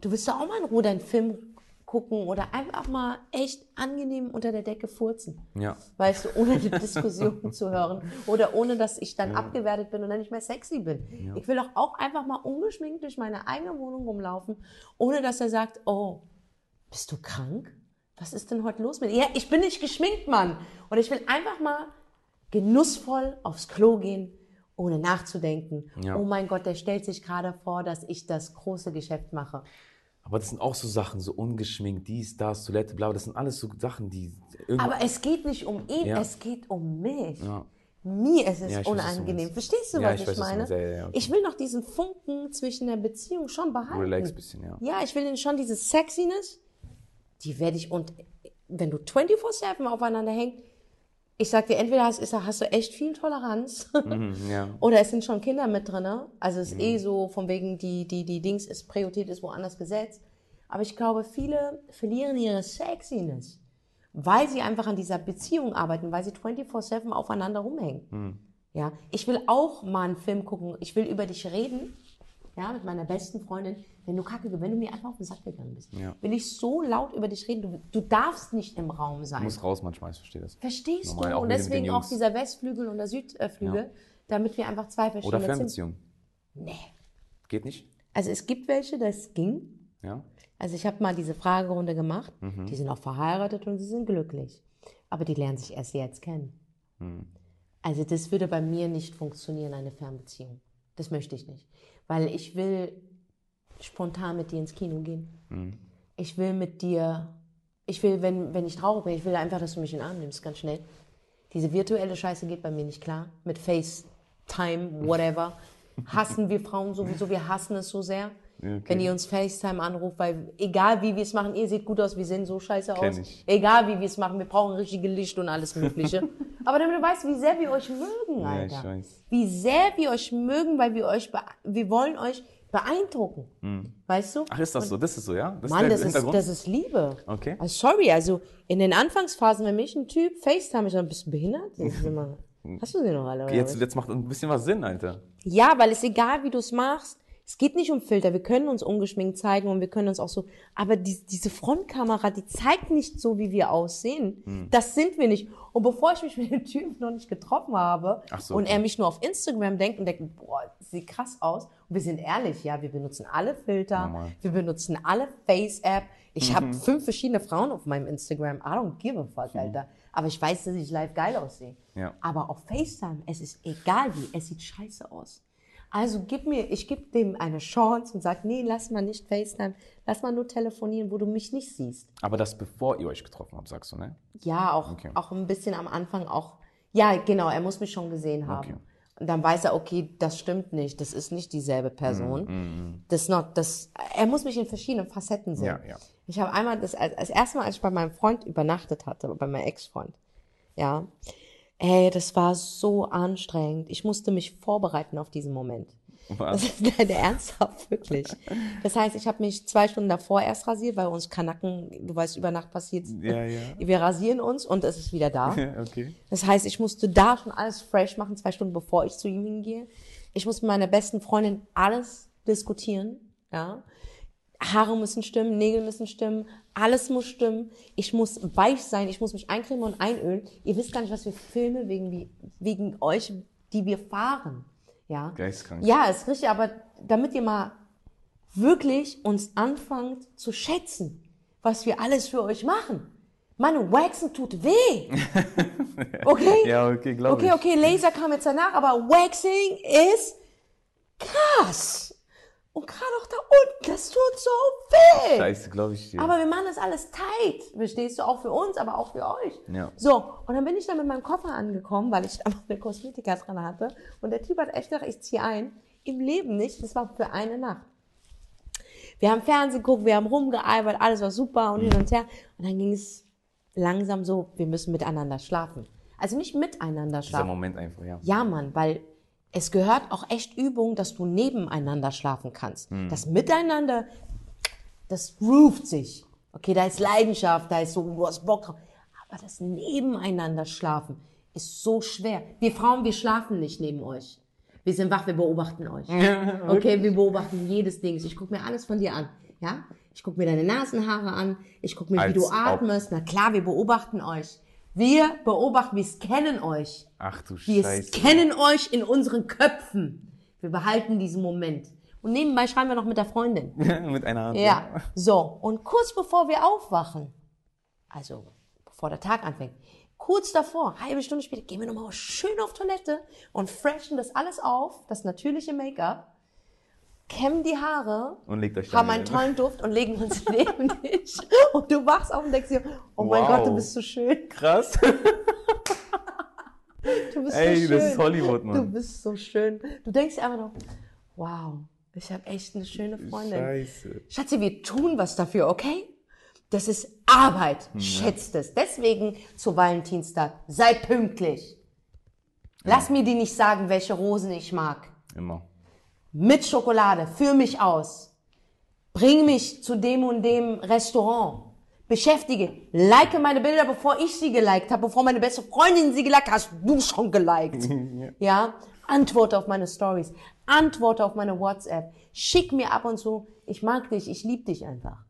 Du willst doch auch mal in Ruhe deinen Film gucken oder einfach mal echt angenehm unter der Decke furzen. Ja. Weißt du, ohne die <laughs> Diskussion zu hören oder ohne, dass ich dann abgewertet bin und dann nicht mehr sexy bin. Ich will doch auch einfach mal ungeschminkt durch meine eigene Wohnung rumlaufen, ohne dass er sagt, oh, bist du krank? Was ist denn heute los mit dir? Ja, ich bin nicht geschminkt, Mann. Und ich will einfach mal genussvoll aufs Klo gehen, ohne nachzudenken. Ja. Oh mein Gott, der stellt sich gerade vor, dass ich das große Geschäft mache. Aber das sind auch so Sachen, so ungeschminkt, dies, das, Toilette, blau, das sind alles so Sachen, die. Aber es geht nicht um ihn, Ja. es geht um mich. Ja. Mir ist es Ja, weiß, unangenehm. meinst. Verstehst du, was ich weiß, meine? okay. Ich will noch diesen Funken zwischen der Beziehung schon behalten. Relax bisschen, ja. Ja, ich will schon diese Sexiness, die werde ich und wenn du 24/7 aufeinander hängt, Ich sag dir, entweder hast, hast du echt viel Toleranz <laughs> Mhm, ja. oder es sind schon Kinder mit drinne. Also es ist eh so, von wegen die, die, die Dings ist, Priorität ist woanders gesetzt. Aber ich glaube, viele verlieren ihre Sexiness, weil sie einfach an dieser Beziehung arbeiten, weil sie 24-7 aufeinander rumhängen. Ja, ich will auch mal einen Film gucken. Ich will über dich reden. Ja, mit meiner besten Freundin. Wenn du kacke, wenn du mir einfach auf den Sack gegangen bist, Ja. will ich so laut über dich reden. Du, du darfst nicht im Raum sein. Muss raus manchmal, ich verstehe das. Verstehst Normal, du? Und deswegen auch dieser Westflügel und der Südflügel, damit wir einfach zwei Oder verschiedene Zimmer. Fernbeziehung. Nee. Geht nicht? Also es gibt welche, das ging. Ja. Also ich habe mal diese Fragerunde gemacht. Mhm. Die sind auch verheiratet und sie sind glücklich. Aber die lernen sich erst jetzt kennen. Mhm. Also das würde bei mir nicht funktionieren, eine Fernbeziehung. Das möchte ich nicht. Weil ich will spontan mit dir ins Kino gehen. Mhm. Ich will mit dir, ich will, wenn, wenn ich traurig bin, ich will einfach, dass du mich in den Arm nimmst, ganz schnell. Diese virtuelle Scheiße geht bei mir nicht klar. Mit FaceTime, whatever. <laughs> Hassen wir Frauen sowieso, wir hassen es so sehr. Okay. Wenn ihr uns FaceTime anruft, weil egal wie wir es machen, ihr seht gut aus, wir sehen so scheiße Kenn aus. ich. Egal wie wir es machen, wir brauchen richtige Licht und alles Mögliche. <laughs> Aber damit du weißt, wie sehr wir euch mögen, Ja, Alter. ich weiß. Wie sehr wir euch mögen, weil wir euch, wir wollen euch beeindrucken. Weißt du? Ach, ist das so? Das ist so, ja? Das Mann, ist das ist, das ist Liebe. Okay. Also sorry, also in den Anfangsphasen, wenn mich ein Typ FaceTime, ich sag, bist du behindert? Immer, <laughs> hast du sie noch alle? Oder jetzt, was? jetzt macht ein bisschen was Sinn, Alter. Ja, weil es egal, wie du es machst. Es geht nicht um Filter. Wir können uns ungeschminkt zeigen und wir können uns auch so. Aber die, diese Frontkamera, die zeigt nicht so, wie wir aussehen. Hm. Das sind wir nicht. Und bevor ich mich mit dem Typen noch nicht getroffen habe so, und okay. er mich nur auf Instagram denkt und denkt, boah, das sieht krass aus. Und wir sind ehrlich, ja, wir benutzen alle Filter, Normal. wir benutzen alle Face-App. Ich Mhm. habe fünf verschiedene Frauen auf meinem Instagram. I don't give a fuck, Alter. Aber ich weiß, dass ich live geil aussehe. Ja. Aber auf FaceTime, es ist egal wie, es sieht scheiße aus. Also gib mir, ich gebe dem eine Chance und sag, nee, lass mal nicht FaceTime, lass mal nur telefonieren, wo du mich nicht siehst. Aber das bevor ihr euch getroffen habt, sagst du, ne? Ja, auch, Okay. auch ein bisschen am Anfang auch. Ja, genau, er muss mich schon gesehen haben. Okay. Und dann weiß er, okay, das stimmt nicht, das ist nicht dieselbe Mm, Person. Das not, das, er muss mich in verschiedenen Facetten sehen. Ja, ja. Ich habe einmal, das, als, als erste Mal, als ich bei meinem Freund übernachtet hatte, bei meinem Ex-Freund, ja, ey, das war so anstrengend. Ich musste mich vorbereiten auf diesen Moment. Das Was? ist leider ernsthaft, wirklich. Das heißt, ich habe mich zwei Stunden davor erst rasiert, weil uns Kanacken, du weißt, über Nacht passiert. Ja, ja. Wir rasieren uns und es ist wieder da. <laughs> okay. Das heißt, ich musste da schon alles fresh machen, zwei Stunden bevor ich zu ihm hingehe. Ich muss mit meiner besten Freundin alles diskutieren, ja. Haare müssen stimmen, Nägel müssen stimmen, alles muss stimmen. Ich muss weich sein, ich muss mich eincremen und einölen. Ihr wisst gar nicht, was wir filmen wegen, wegen euch, die wir fahren, ja. Geistkrank. Ja, ist richtig, aber damit ihr mal wirklich uns anfangt zu schätzen, was wir alles für euch machen. Mann, Waxen tut weh. <laughs> Okay? Ja, okay, glaube Okay, ich. okay, Laser kam jetzt danach, aber Waxing ist krass. Und gerade auch da unten, das tut so weh. Scheiße, glaube ich dir. Aber wir machen das alles tight. Verstehst du? Auch für uns, aber auch für euch. Ja. So, und dann bin ich dann mit meinem Koffer angekommen, weil ich <laughs> da noch eine Kosmetika dran hatte. Und der Typ hat echt gedacht, ich ziehe ein. Im Leben nicht. Das war für eine Nacht. Wir haben Fernsehen geguckt, wir haben rumgealbert, alles war super und hin und her. Und dann ging es langsam so, wir müssen miteinander schlafen. Also nicht miteinander Dieser schlafen. Moment einfach, ja. Ja, Mann, weil es gehört auch echt Übung, dass du nebeneinander schlafen kannst. Das Miteinander, das groovt sich. Okay, da ist Leidenschaft, da ist so, du hast Bock drauf. Aber das Nebeneinander schlafen ist so schwer. Wir Frauen, wir schlafen nicht neben euch. Wir sind wach, wir beobachten euch. Okay, wir beobachten jedes Ding. Ich gucke mir alles von dir an. Ja? Ich gucke mir deine Nasenhaare an. Ich gucke mir, wie Als du ob. atmest. Na klar, wir beobachten euch. Wir beobachten, wir scannen euch. Ach du Wir Scheiße. scannen euch in unseren Köpfen. Wir behalten diesen Moment. Und nebenbei schreiben wir noch mit der Freundin. <laughs> Mit einer Hand. Ja. So. Und kurz bevor wir aufwachen, also bevor der Tag anfängt, kurz davor, halbe Stunde später, gehen wir nochmal schön auf Toilette und freshen das alles auf, das natürliche Make-up, kämmen die Haare, haben einen tollen Duft und legen uns <laughs> neben dich. Und du wachst auf und denkst dir, oh mein Wow. Gott, du bist so schön. Krass. <laughs> Du bist Ey, so schön. das ist Hollywood, Mann. Du bist so schön. Du denkst dir einfach noch, wow, ich habe echt eine schöne Freundin. Scheiße. Schatzi, wir tun was dafür, okay? Das ist Arbeit. Schätzt es. Deswegen zu Valentinstag. Sei pünktlich. Lass mir dir nicht sagen, welche Rosen ich mag. Immer. Mit Schokolade. Führ mich aus. Bring mich zu dem und dem Restaurant. Beschäftige. Like meine Bilder, bevor ich sie geliked habe, bevor meine beste Freundin sie geliked hat, hast du schon geliked. <laughs> ja. Antworte auf meine Stories. Antworte auf meine WhatsApp. Schick mir ab und zu, ich mag dich, ich lieb dich einfach.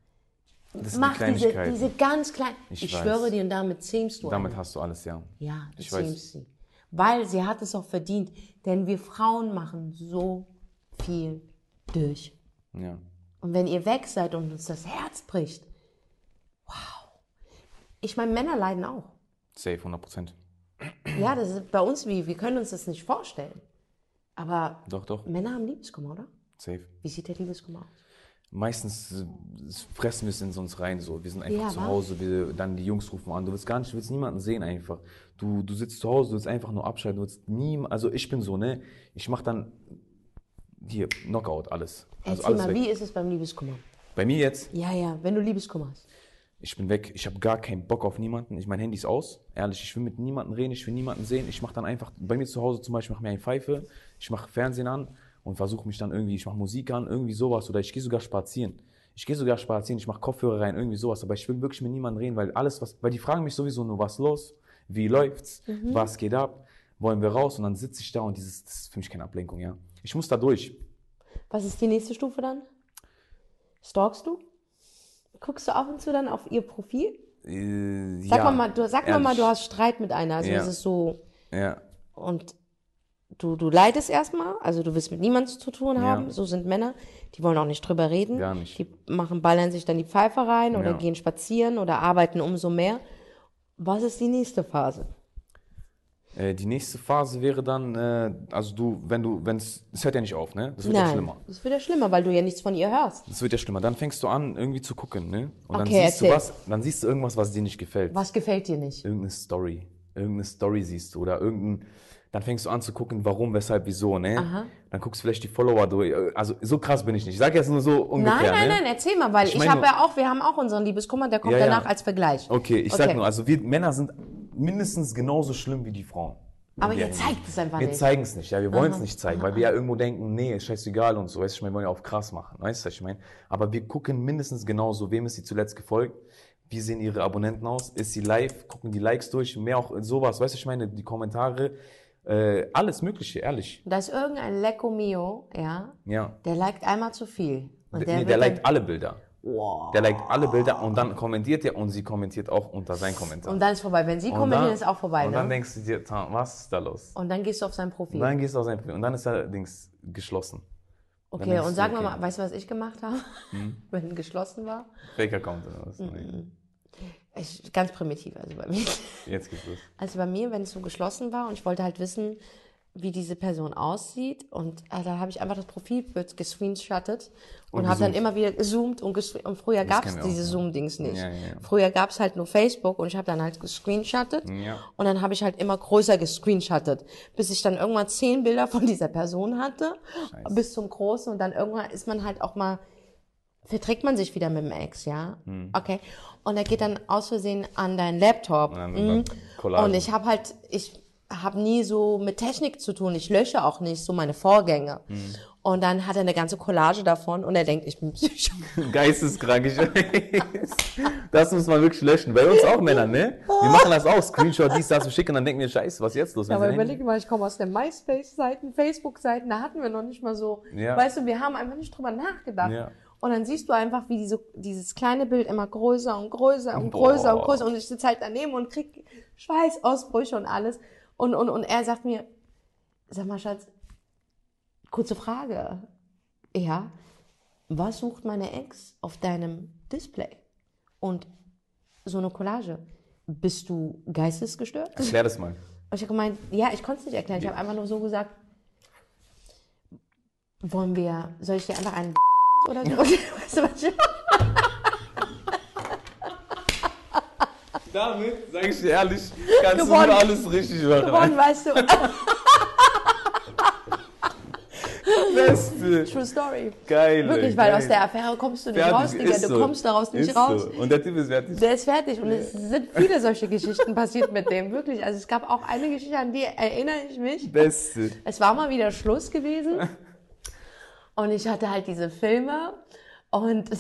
Das Mach die diese, diese ganz kleinen. Ich, Ich weiß. schwöre dir, und damit zähmst du Damit eine. hast du alles, ja. Ja, du Ich weiß. zähmst sie. Weil sie hat es auch verdient. Denn wir Frauen machen so viel durch. Ja. Und wenn ihr weg seid und uns das Herz bricht, wow. Ich meine, Männer leiden auch. Safe, 100 Prozent. Ja, das ist bei uns wie, wir können uns das nicht vorstellen. Aber Doch, doch. Männer haben Liebeskummer, oder? Safe. Wie sieht der Liebeskummer aus? Meistens äh, fressen wir es in uns rein so. Wir sind einfach Ja, zu? Hause, wir, dann die Jungs rufen an. Du willst gar nicht, du willst niemanden sehen einfach. Du, du sitzt zu Hause, du willst einfach nur abschalten. Du willst nie, also ich bin so, ne? Ich mach dann hier Knockout alles. Also Erzähl alles mal, weg. wie ist es beim Liebeskummer? Bei mir jetzt, Ja, ja, wenn du Liebeskummer hast. ich bin weg. Ich habe gar keinen Bock auf niemanden. Ich mein Handy ist aus. Ehrlich, ich will mit niemandem reden, ich will niemanden sehen. Ich mache dann einfach bei mir zu Hause zum Beispiel, mache mir eine Pfeife, ich mache Fernsehen an und versuche mich dann irgendwie, ich mache Musik an, irgendwie sowas oder ich gehe sogar spazieren. Ich gehe sogar spazieren, ich mache Kopfhörer rein, irgendwie sowas, aber ich will wirklich mit niemandem reden, weil alles, was, weil die fragen mich sowieso nur, was los, wie läuft's, was geht ab, wollen wir raus und dann sitze ich da und dieses, das ist für mich keine Ablenkung, ja. Ich muss da durch. Was ist die nächste Stufe dann? Stalkst du? Guckst du ab und zu dann auf ihr Profil? Äh, Sag ja, mal, mal, du, sag mal, du hast Streit mit einer. Also Ja. es ist so, Ja, und du, du leidest erstmal, also du willst mit niemandem zu tun haben. Ja. So sind Männer. Die wollen auch nicht drüber reden. Gar nicht. Die machen, ballern sich dann die Pfeife rein oder Ja. gehen spazieren oder arbeiten umso mehr. Was ist die nächste Phase? Äh, die nächste Phase wäre dann, äh, also du, wenn du, wenn es, es hört ja nicht auf, ne? Das wird ja Nein, schlimmer. das wird ja schlimmer, weil du ja nichts von ihr hörst. Das wird ja schlimmer. Dann fängst du an, irgendwie zu gucken, ne? Und dann Okay, siehst du erzähl. was, dann siehst du irgendwas, was dir nicht gefällt. Was gefällt dir nicht? Irgendeine Story. Irgendeine Story siehst du oder irgendein, dann fängst du an zu gucken, warum, weshalb, wieso, ne? Aha. Dann guckst du vielleicht die Follower durch. Also so krass bin ich nicht. Ich sag jetzt nur so ungefähr, nein, nein, ne? nein, erzähl mal, weil Ich ich, habe ja auch, wir haben auch unseren Liebeskummer, der kommt Ja, ja. danach als Vergleich. Okay, ich Okay. sag nur, also wir Männer sind mindestens genauso schlimm wie die Frauen. Aber ihr zeigt es einfach Wir nicht. zeigen es nicht, ja, wir wollen es nicht zeigen, weil wir ja irgendwo denken, nee, ist scheißegal und so, weißt du, ich meine, wir wollen ja auf krass machen, weißt du, was ich meine? Aber wir gucken mindestens genauso, wem ist sie zuletzt gefolgt, wie sehen ihre Abonnenten aus, ist sie live, gucken die Likes durch, mehr auch sowas, weißt du, ich meine, die Kommentare, äh, alles Mögliche, ehrlich, Da ist irgendein Lecco Mio, ja, ja. der liked einmal zu viel. Und Der, nee, der liked alle Bilder. Wow. Der liked alle Bilder und dann kommentiert er und sie kommentiert auch unter seinen Kommentar. Und dann ist vorbei. Wenn sie Und kommentieren, dann- ist auch vorbei, Und dann ne? denkst du dir, "Ta, was ist da los? Und dann gehst du auf sein Profil. Und dann gehst du auf sein Profil und dann ist er Dings geschlossen. okay, und du, sag mir okay. mal, weißt du, was ich gemacht habe? <laughs> Wenn geschlossen war? Fake-Account oder was? Mhm. Ich, ganz primitiv, also bei mir. Jetzt geht's los. Also bei mir, wenn es so geschlossen war und ich wollte halt wissen, wie diese Person aussieht und äh, da habe ich einfach das Profilbild gescreenshottet und, Und habe dann immer wieder gezoomt und, und früher gab es diese. Zoom-Dings nicht. Ja, ja, ja. Früher gab es halt nur Facebook und ich habe dann halt gescreenshottet und dann habe ich halt immer größer gescreenshottet, bis ich dann irgendwann zehn Bilder von dieser Person hatte, Scheiße. bis zum Großen und dann irgendwann ist man halt auch mal verträgt man sich wieder mit dem Ex, ja? Hm. Okay. Und er geht dann aus Versehen an deinen Laptop. Und Mhm. Und ich habe halt, ich habe nie so mit Technik zu tun. Ich lösche auch nicht so meine Vorgänge. Hm. Und dann hat er eine ganze Collage davon und er denkt, ich bin Psycho. <laughs> Geisteskrank, ich weiß. Das muss man wirklich löschen. Bei uns auch Männer, ne? Wir machen das auch. Screenshot, dies, das, wir schicken, dann denken wir, scheiße, was ist jetzt los? Aber Wir sind überleg mal, ich komme aus den MySpace-Seiten, Facebook-Seiten, da hatten wir noch nicht mal so. Ja. Weißt du, wir haben einfach nicht drüber nachgedacht. Ja. Und dann siehst du einfach, wie diese, dieses kleine Bild immer größer und größer und Boah. größer und größer. Und ich sitze halt daneben und krieg Schweißausbrüche und alles. Und, und, und er sagt mir, sag mal, Schatz, kurze Frage. Ja, was sucht meine Ex auf deinem Display? Und so eine Collage. Bist du geistesgestört? Erklär das mal. Und ich habe gemeint, ja, ich konnte es nicht erklären. Ich habe einfach nur so gesagt, wollen wir, soll ich dir einfach einen <laughs> oder so? <laughs> Weißt du, was ich Damit, sag ich dir ehrlich, kannst Gewonnen. du alles richtig machen. gewonnen, weißt du? Beste. True Story. Geil. Wirklich, weil geil. aus der Affäre kommst du nicht Fertig, raus, Digga. Du so. kommst daraus nicht Ist raus. So. Und der Typ ist fertig. Der ist fertig und es sind viele solche Geschichten passiert mit dem, wirklich. Also es gab auch eine Geschichte, an die erinnere ich mich. Beste. Es war mal wieder Schluss gewesen und ich hatte halt diese Filme und,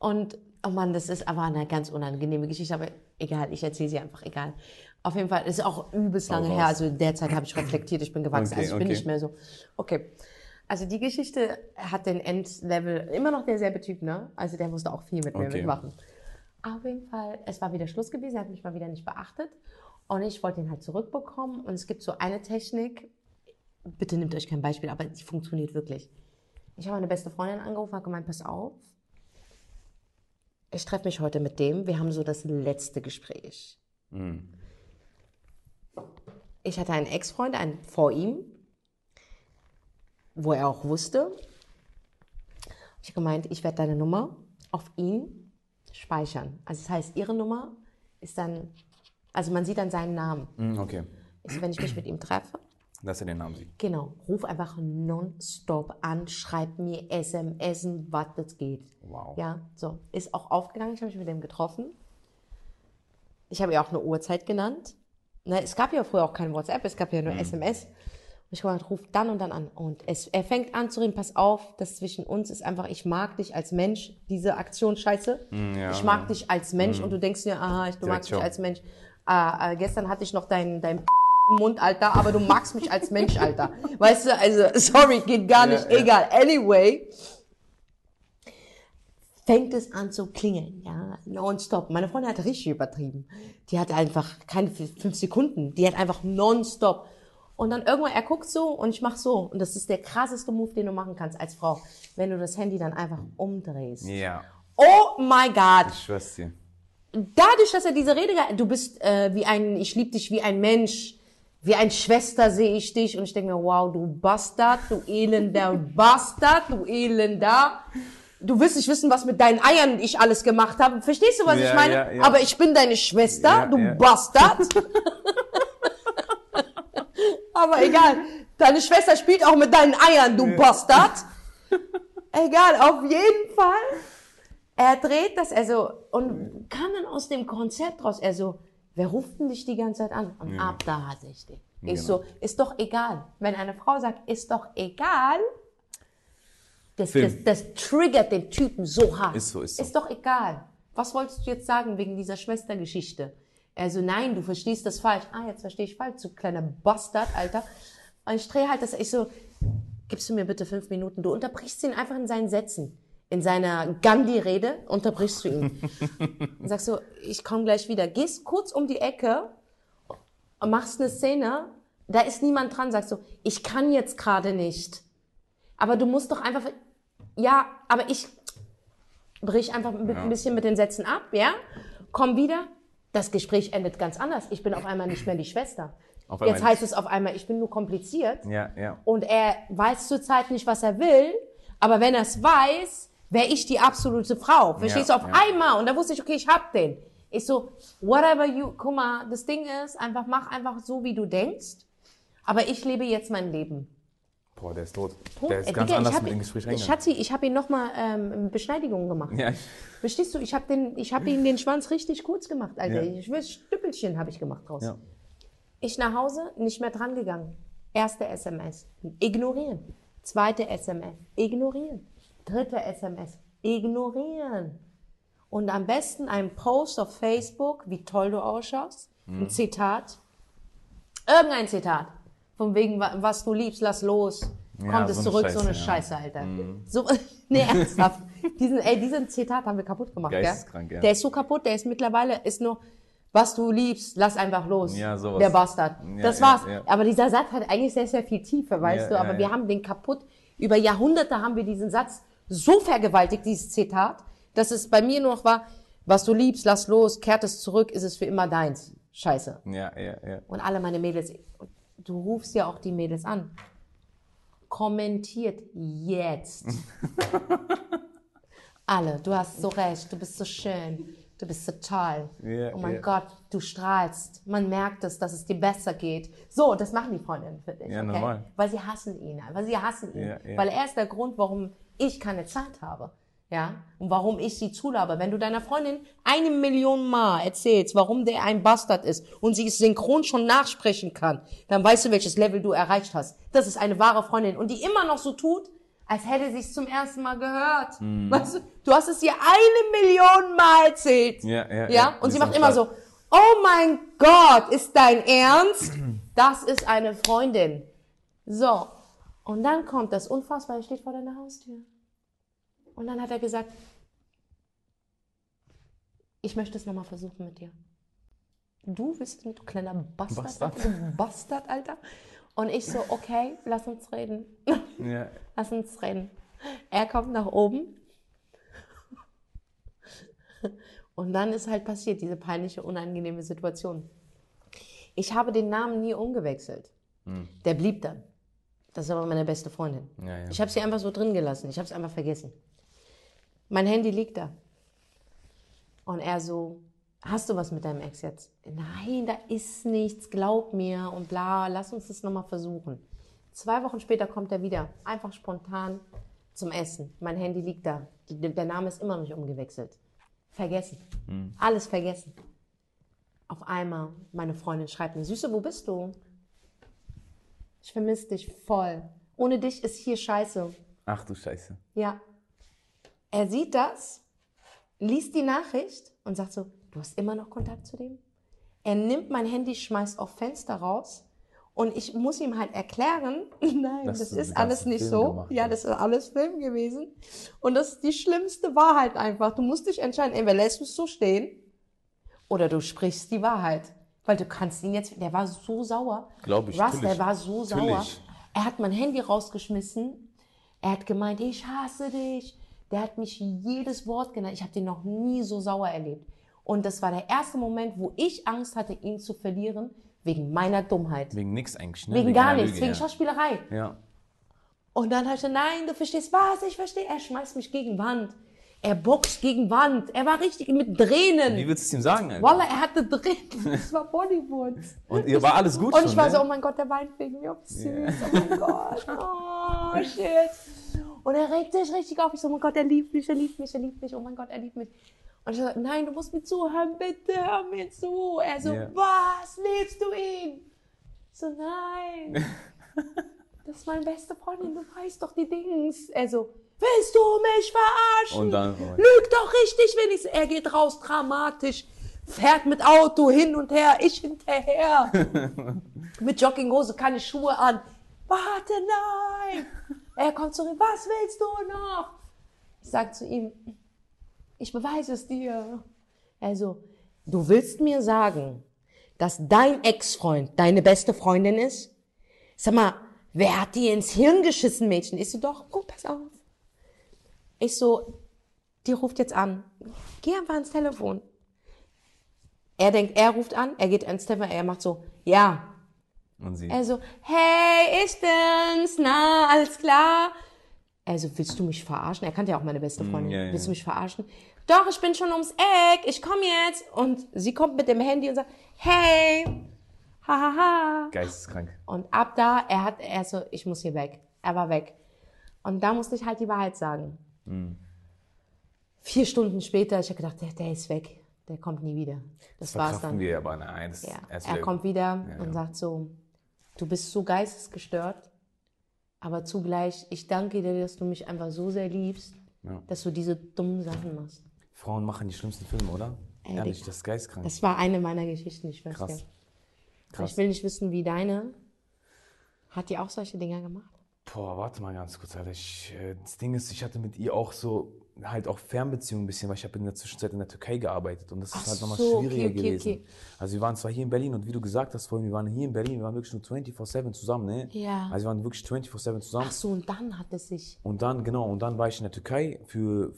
und oh Mann, das ist aber eine ganz unangenehme Geschichte, aber egal, ich erzähle sie einfach, egal. Auf jeden Fall, es ist auch übelst lange her, also derzeit habe ich reflektiert, ich bin gewachsen, Okay, also ich bin okay. nicht mehr so. Okay. Also die Geschichte hat den Endlevel, immer noch derselbe Typ, ne? Also der musste auch viel mit mir Okay. mitmachen. Auf jeden Fall, es war wieder Schluss gewesen, er hat mich mal wieder nicht beachtet. Und ich wollte ihn halt zurückbekommen. Und es gibt so eine Technik, bitte nehmt euch kein Beispiel, aber die funktioniert wirklich. Ich habe meine beste Freundin angerufen und gemeint, pass auf, ich treffe mich heute mit dem, wir haben so das letzte Gespräch. Mhm. Ich hatte einen Ex-Freund, einen vor ihm, wo er auch wusste. Ich habe gemeint, ich werde deine Nummer auf ihn speichern. Also das heißt, ihre Nummer ist dann, also man sieht dann seinen Namen. Mhm, Okay. Ich, wenn ich mich mit ihm treffe, Dass er den Namen sieht. genau, ruf einfach nonstop an, schreib mir SMS, was das geht. Wow. Ja, so. Ist auch aufgegangen, ich habe mich mit dem getroffen. Ich habe ja auch eine Uhrzeit genannt. Ne, es gab ja früher auch kein WhatsApp, es gab ja nur SMS. Und ich habe gesagt, ruf dann und dann an. Und es, er fängt an zu reden, pass auf, das zwischen uns ist einfach, ich mag dich als Mensch, diese Aktion scheiße. ja, ich mag dich als Mensch und du denkst dir, aha, ich, du magst mich ciao. als Mensch. Ah, äh, gestern hatte ich noch dein, dein Mund, Alter, aber du magst mich als Mensch, Alter. Weißt du, also, sorry, geht gar nicht, ja. egal. Anyway, fängt es an zu klingeln, ja, nonstop. Meine Freundin hat richtig übertrieben. Die hat einfach keine fünf Sekunden, die hat einfach nonstop. Und dann irgendwann, er guckt so und ich mach so. Und das ist der krasseste Move, den du machen kannst als Frau, wenn du das Handy dann einfach umdrehst. Ja. Oh my God. Ich schwör's dir. Dadurch, dass er diese Rede, du bist äh, wie ein, ich liebe dich wie ein Mensch, wie ein Schwester sehe ich dich und ich denke mir, wow, du Bastard, du elender <laughs> Bastard, du elender. Du willst nicht wissen, was mit deinen Eiern ich alles gemacht habe. Verstehst du, was Ja, ich meine? ja, ja. Aber ich bin deine Schwester, du. Bastard. <laughs> Aber egal, deine Schwester spielt auch mit deinen Eiern, du Bastard. <laughs> Egal, auf jeden Fall. Er dreht das, also, und kam dann aus dem Konzept raus. Er so, wer ruft denn dich die ganze Zeit an? Und ab da hatte ich den. Ich Genau. so, ist doch egal. Wenn eine Frau sagt, ist doch egal, das, das, das triggert den Typen so hart. Ist so, ist so. Ist doch egal. Was wolltest du jetzt sagen wegen dieser Schwestergeschichte? Er so, nein, du verstehst das falsch. Ah, jetzt verstehe ich falsch, du kleiner Bastard, Alter. Und ich drehe halt das, ich so, gibst du mir bitte fünf Minuten? Du unterbrichst ihn einfach in seinen Sätzen. In seiner Gandhi-Rede unterbrichst du ihn. <laughs> und sagst so, ich komme gleich wieder. Gehst kurz um die Ecke und machst eine Szene, da ist niemand dran, sagst so, ich kann jetzt gerade nicht. Aber du musst doch einfach, ja, aber ich brich einfach ein bisschen mit den Sätzen ab, ja? Komm wieder. Das Gespräch endet ganz anders. Ich bin auf einmal nicht mehr die Schwester. Auf Jetzt heißt es auf einmal, ich bin nur kompliziert. Ja, ja. Und er weiß zurzeit nicht, was er will. Aber wenn er es weiß, wäre ich die absolute Frau. Verstehst Ja, du? Auf ja. einmal. Und da wusste ich, okay, ich hab den. Ich so, whatever you, guck mal, das Ding ist, einfach mach einfach so, wie du denkst. Aber ich lebe jetzt mein Leben. Boah, der ist tot. Punkt. Der ist Äh, ganz Digga, anders hab, mit dem Gespräch ich, reingegangen. Schatzi, ich habe ihn nochmal ähm, Beschneidigungen gemacht. Ja, Verstehst du? Ich habe habe ihm den Schwanz richtig kurz gemacht, Alter. Ja. Ich will Stüppelchen habe ich gemacht draus. ja. Ich nach Hause, nicht mehr dran gegangen. Erste SMS, ignorieren. Zweite SMS, ignorieren. Dritte SMS, ignorieren. Und am besten ein Post auf Facebook, wie toll du ausschaust. Mhm. Ein Zitat. Irgendein Zitat. Von wegen, wa- was du liebst, lass los. Ja, Kommt es so zurück, so eine Scheiße, Scheiße, ja. Mhm. Alter. So, <laughs> nee, ernsthaft. Diesen, ey, diesen Zitat haben wir kaputt gemacht, gell? Geisteskrank, ja. Der ist so kaputt, der ist mittlerweile, ist nur, was du liebst, lass einfach los. Ja, sowas. Der Bastard. Ja, das ja, war's. ja. Aber dieser Satz hat eigentlich sehr, sehr viel Tiefe, weißt Ja, du. Aber ja, wir ja. haben den kaputt. Über Jahrhunderte haben wir diesen Satz so vergewaltigt, dieses Zitat, dass es bei mir nur noch war, was du liebst, lass los, kehrt es zurück, ist es für immer deins. Scheiße. Ja, ja, ja. Und alle meine Mädels, du rufst ja auch die Mädels an. Kommentiert jetzt. <laughs> alle, du hast so recht, du bist so schön. du bist total. Ja, oh mein ja. Gott, du strahlst. Man merkt es, dass es dir besser geht. So, das machen die Freundinnen für dich. Ja, okay? normal. Weil sie hassen ihn. Weil sie hassen ihn. Ja. Weil er ist der Grund, warum ich keine Zeit habe. Ja, und warum ich sie zulabe. Wenn du deiner Freundin eine Million Mal erzählst, warum der ein Bastard ist und sie es synchron schon nachsprechen kann, dann weißt du, welches Level du erreicht hast. Das ist eine wahre Freundin. Und die immer noch so tut, als hätte sie es zum ersten Mal gehört. Mhm. Weißt du, du hast es ihr eine Million Mal erzählt. Ja, ja, ja. ja. Und sie macht immer so, oh mein Gott, ist dein Ernst? Das ist eine Freundin. So. Und dann kommt das Unfassbare, er steht vor deiner Haustür. Und dann hat er gesagt, ich möchte es nochmal versuchen mit dir. Du willst es mit, du kleiner Bastard, Bastard. Alter, Bastard, Alter. Und ich so, okay, lass uns reden. <laughs> Ja. Lass uns reden. Er kommt nach oben. Und dann ist halt passiert, diese peinliche, unangenehme Situation. Ich habe den Namen nie umgewechselt. Der blieb dann. Das ist aber meine beste Freundin. Ja, ja. Ich habe sie einfach so drin gelassen. Ich habe es einfach vergessen. Mein Handy liegt da. Und er so, hast du was mit deinem Ex jetzt? Nein, da ist nichts, glaub mir und bla, lass uns das nochmal versuchen. Zwei Wochen später kommt er wieder, einfach spontan zum Essen. Mein Handy liegt da. Der Name ist immer noch nicht umgewechselt. Vergessen. Alles vergessen. Auf einmal, meine Freundin schreibt mir, Süße, wo bist du? Ich vermisse dich voll. Ohne dich ist hier scheiße. Ach du Scheiße. Ja. Er sieht das, liest die Nachricht und sagt so, du hast immer noch Kontakt zu dem? Er nimmt mein Handy, schmeißt auf Fenster raus und ich muss ihm halt erklären, <laughs> nein, das den ist alles nicht Film so. gemacht Ja, das ist alles Film gewesen. Und das die schlimmste Wahrheit einfach. Du musst dich entscheiden, entweder lässt du es so stehen oder du sprichst die Wahrheit. Weil du kannst ihn jetzt, der war so sauer. Glaub ich, Russ, natürlich. der war so sauer. Natürlich. Er hat mein Handy rausgeschmissen. Er hat gemeint, ich hasse dich. Der hat mich jedes Wort genannt. Ich habe den noch nie so sauer erlebt. Und das war der erste Moment, wo ich Angst hatte, ihn zu verlieren, wegen meiner Dummheit. Wegen nix eigentlich, ne? Wegen gar einer nichts, Lüge, wegen ja. Schauspielerei. Ja. Und dann habe ich gesagt, nein, du verstehst was, ich verstehe. Er schmeißt mich gegen Wand. Er boxt gegen Wand. Er war richtig mit Tränen. Wie würdest du es ihm sagen, Alter? Wallah, er hatte Tränen. <laughs> Das war Bollywood. Und ihr war alles gut Und schon, ich war ne? so, oh mein Gott, der weint wegen mir. Oh, süß, oh mein Gott. Oh, shit. Und er regt sich richtig auf. Ich so, oh mein Gott, er liebt mich, er liebt mich, er liebt mich. Oh mein Gott, er liebt mich. Und ich so, nein, du musst mir zuhören, bitte hör mir zu. Er so, Ja. was, liebst du ihn? Ich so, nein. <laughs> Das ist meine beste Freundin, du weißt doch die Dings. Er so, willst du mich verarschen? Und dann- Lüg doch richtig wenigstens. Er geht raus, dramatisch. Fährt mit Auto hin und her, ich hinterher. <laughs> mit Jogginghose, keine Schuhe an. Warte, nein. Er kommt zurück, was willst du noch? Ich sag zu ihm, ich beweise es dir. Also, du willst mir sagen, dass dein Ex-Freund deine beste Freundin ist? Sag mal, wer hat dir ins Hirn geschissen, Mädchen? Ich so, doch, oh, pass auf. Ich so, die ruft jetzt an. Geh einfach ans Telefon. Er denkt, er ruft an, er geht ans Telefon, er macht so, ja. Und sie. Er so, hey, ich bin's, na, alles klar. Also, willst du mich verarschen? Er kannte ja auch meine beste Freundin. Mm, ja, ja. Willst du mich verarschen? Doch, ich bin schon ums Eck, ich komme jetzt. Und sie kommt mit dem Handy und sagt, hey, hahaha. Geisteskrank. Und ab da, er hat, er so, ich muss hier weg. Er war weg. Und da musste ich halt die Wahrheit sagen. Mm. Vier Stunden später, ich habe gedacht, der, der ist weg. Der kommt nie wieder. Das war's Verkraften dann. wir aber nein. Das Ja. Er kommt wieder Ja, und ja. sagt so, du bist so geistesgestört, aber zugleich, ich danke dir, dass du mich einfach so sehr liebst, Ja. dass du diese dummen Sachen machst. Frauen machen die schlimmsten Filme, oder? Ehrlich, Digga. das ist geistkrank. Das war eine meiner Geschichten, ich weiß Krass. ja. Krass. Ich will nicht wissen, wie deine. Hat die auch solche Dinger gemacht? Boah, warte mal ganz kurz, Alter. Ich, äh, das Ding ist, ich hatte mit ihr auch so, halt auch Fernbeziehungen ein bisschen, weil ich habe in der Zwischenzeit in der Türkei gearbeitet und das ist Ach halt nochmal so, okay, schwieriger okay, gewesen. okay. Also wir waren zwar hier in Berlin und wie du gesagt hast vorhin, wir waren hier in Berlin, wir waren wirklich nur 24-7 zusammen, ne? Ja. Also wir waren wirklich 24-7 zusammen. Ach so, und dann hat es sich. Und dann, genau, und dann war ich in der Türkei für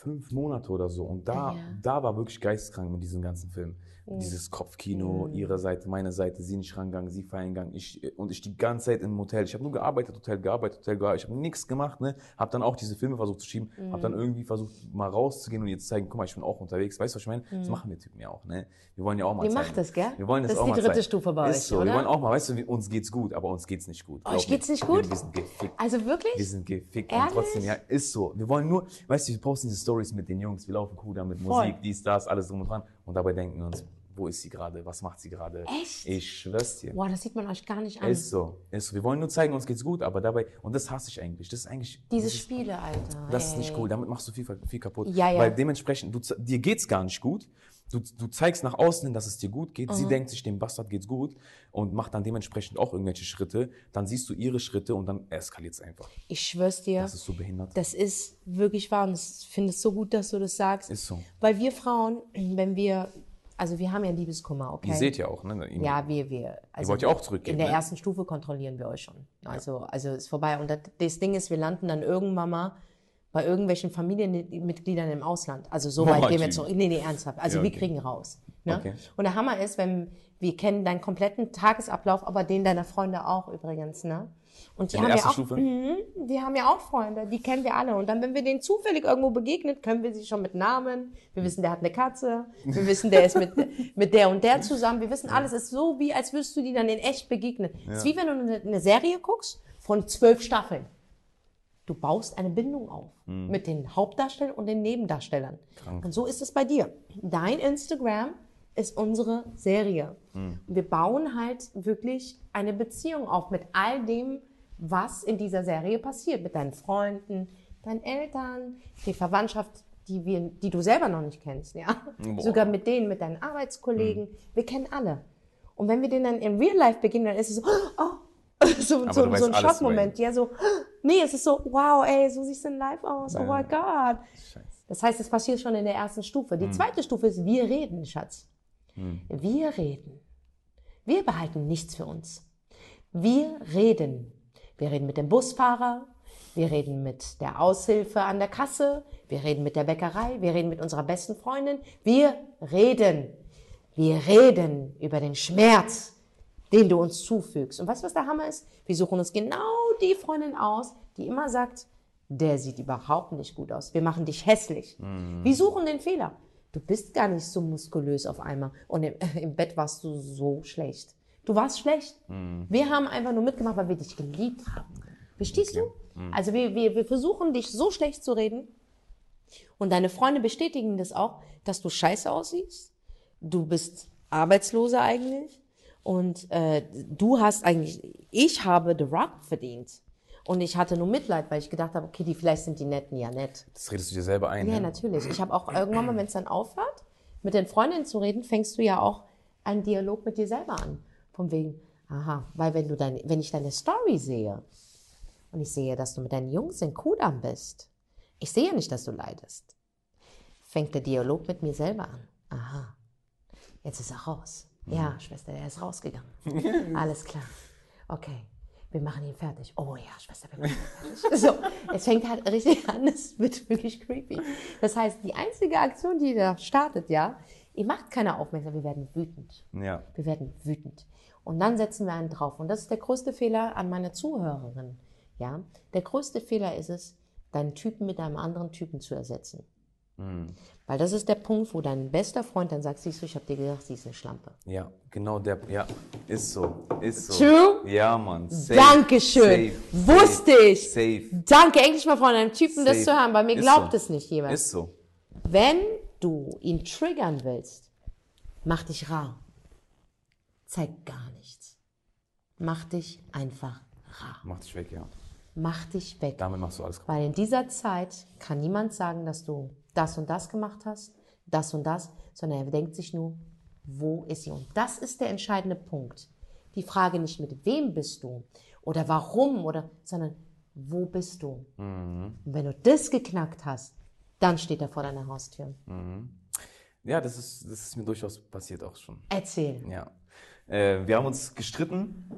fünf Monate oder so. Und da, Ja. da war wirklich geisteskrank mit diesem ganzen Film. Dieses Kopfkino, ihre Seite, meine Seite, sie nicht rangegangen, sie feiern gegangen, ich, und ich die ganze Zeit im Hotel. Ich habe nur gearbeitet, Hotel gearbeitet, Hotel gearbeitet. Ich habe nichts gemacht, ne? Habe dann auch diese Filme versucht zu schieben, habe dann irgendwie versucht mal rauszugehen und jetzt zeigen, guck mal, ich bin auch unterwegs. Weißt du, was ich meine? Das machen wir Typen ja auch, ne? Wir wollen ja auch mal Ihr zeigen. macht das, gell? Wir wollen das, Das ist auch die mal dritte zeigen. Stufe bei ist euch, so. oder? Wir wollen auch mal, weißt du, uns geht's gut, aber uns geht's nicht gut. Euch geht's nicht gut? Wir, wir sind gefickt. Also wirklich? Wir sind gefickt Ehrlich? und trotzdem, ja, ist so. Wir wollen nur, weißt du, wir posten diese Stories mit den Jungs, wir laufen cool da mit. Musik, dies, das, alles drum und dran. Und dabei denken wir uns, wo ist sie gerade? Was macht sie gerade? Echt? Ich schwör's dir. Boah, das sieht man euch gar nicht an. Ist so. Ist so. Wir wollen nur zeigen, uns geht's gut, aber dabei, und das hasse ich eigentlich. Das ist eigentlich. Diese das ist, Spiele, Alter. das ist ey. nicht cool. Damit machst du viel, viel kaputt. Ja, ja. Weil dementsprechend, du, dir geht's gar nicht gut. Du, du zeigst nach außen hin, dass es dir gut geht. Sie Mhm. denkt sich, dem Bastard geht's gut und macht dann dementsprechend auch irgendwelche Schritte. Dann siehst du ihre Schritte und dann eskaliert's einfach. Ich schwör's dir. Das ist so behindert. Das ist wirklich wahr und ich finde es so gut, dass du das sagst. Ist so. Weil wir Frauen, wenn wir, also wir haben ja Liebeskummer, okay? Ihr seht ja auch, ne? Ihr- Ja, wir, wir. Also wollt ja auch zurückgehen, In der ne? ersten Stufe kontrollieren wir euch schon. Also, also ist vorbei. Und das, das Ding ist, wir landen dann irgendwann mal bei irgendwelchen Familienmitgliedern im Ausland. Also so weit Oh, gehen wir zurück. Nee, nee, ernsthaft. Also Ja, wir okay. kriegen raus. Ne? Okay. Und der Hammer ist, wenn wir kennen deinen kompletten Tagesablauf, aber den deiner Freunde auch übrigens, ne? Und die In haben ja auch, Stufe? Mhm, die haben ja auch Freunde, die kennen wir alle. Und dann, wenn wir denen zufällig irgendwo begegnet, können wir sie schon mit Namen. Wir wissen, der hat eine Katze. Wir wissen, der ist mit, <laughs> mit der und der zusammen. Wir wissen alles. Es ist so, wie als würdest du die dann in echt begegnen. Es ist wie wenn du eine, eine Serie guckst von zwölf Staffeln. Du baust eine Bindung auf mit den Hauptdarstellern und den Nebendarstellern. Und so ist es bei dir. Dein Instagram ist unsere Serie. Und wir bauen halt wirklich eine Beziehung auf mit all dem, was in dieser Serie passiert. Mit deinen Freunden, deinen Eltern, die Verwandtschaft, die, wir, die du selber noch nicht kennst. Ja? Boah. Sogar mit denen, mit deinen Arbeitskollegen. Wir kennen alle. Und wenn wir denen dann im Real Life begegnen, dann ist es so, oh, <laughs> so, so, so ein Schockmoment. Ja, so, nee, es ist so, wow, ey, so siehst du in live aus. Oh mein Gott. Das heißt, es passiert schon in der ersten Stufe. Die zweite Stufe ist, wir reden, Schatz. Wir reden. Wir behalten nichts für uns. Wir reden. Wir reden mit dem Busfahrer. Wir reden mit der Aushilfe an der Kasse. Wir reden mit der Bäckerei. Wir reden mit unserer besten Freundin. Wir reden. Wir reden über den Schmerz, den du uns zufügst. Und weißt du, was der Hammer ist? Wir suchen uns genau die Freundin aus, die immer sagt, der sieht überhaupt nicht gut aus. Wir machen dich hässlich. Wir suchen den Fehler. Du bist gar nicht so muskulös auf einmal. Und im, <laughs> im Bett warst du so schlecht. Du warst schlecht. Wir haben einfach nur mitgemacht, weil wir dich geliebt haben. Verstehst du? Also wir, wir, wir versuchen dich so schlecht zu reden. Und deine Freunde bestätigen das auch, dass du scheiße aussiehst. Du bist Arbeitsloser eigentlich. Und äh, du hast eigentlich, ich habe The Rock verdient. Und ich hatte nur Mitleid, weil ich gedacht habe, okay, die vielleicht sind die Netten ja nett. Das redest du dir selber ein. Ja, ne? natürlich. Ich habe auch irgendwann mal, wenn es dann aufhört, mit den Freundinnen zu reden, fängst du ja auch einen Dialog mit dir selber an. Von wegen, aha, weil wenn du deine, wenn ich deine Story sehe und ich sehe, dass du mit deinen Jungs in Kudam bist, ich sehe ja nicht, dass du leidest, fängt der Dialog mit mir selber an. Aha, jetzt ist er raus. Ja, Schwester, er ist rausgegangen. <laughs> Alles klar. Okay, wir machen ihn fertig. Oh ja, Schwester, wir machen ihn fertig. So, es fängt halt richtig an, es wird wirklich creepy. Das heißt, die einzige Aktion, die da startet, ja, ihr macht keine Aufmerksamkeit, wir werden wütend. Ja. Wir werden wütend. Und dann setzen wir einen drauf. Und das ist der größte Fehler an meine Zuhörerin. Ja, der größte Fehler ist es, deinen Typen mit einem anderen Typen zu ersetzen. Weil das ist der Punkt, wo dein bester Freund dann sagt, siehst du, ich habe dir gesagt, sie ist eine Schlampe. Ja, genau der. Ja, ist so. Ist so. True? Ja, Mann. Safe, Dankeschön. safe, Wusste safe, ich. Safe. Danke, endlich mal von einem Typen das Safe. zu hören. Bei mir Ist glaubt so. es nicht jemand. Ist so. Wenn du ihn triggern willst, mach dich rar. Zeig gar nichts. Mach dich einfach rar. Mach dich weg, ja. Mach dich weg. Damit machst du alles kaputt. Weil in dieser Zeit kann niemand sagen, dass du das und das gemacht hast, das und das, sondern er denkt sich nur, wo ist sie? Und das ist der entscheidende Punkt. Die Frage nicht mit wem bist du oder warum oder, sondern wo bist du? Und wenn du das geknackt hast, dann steht er vor deiner Haustür. Ja, das ist, das ist mir durchaus passiert auch schon. Erzähl. Ja. Äh, wir haben uns gestritten.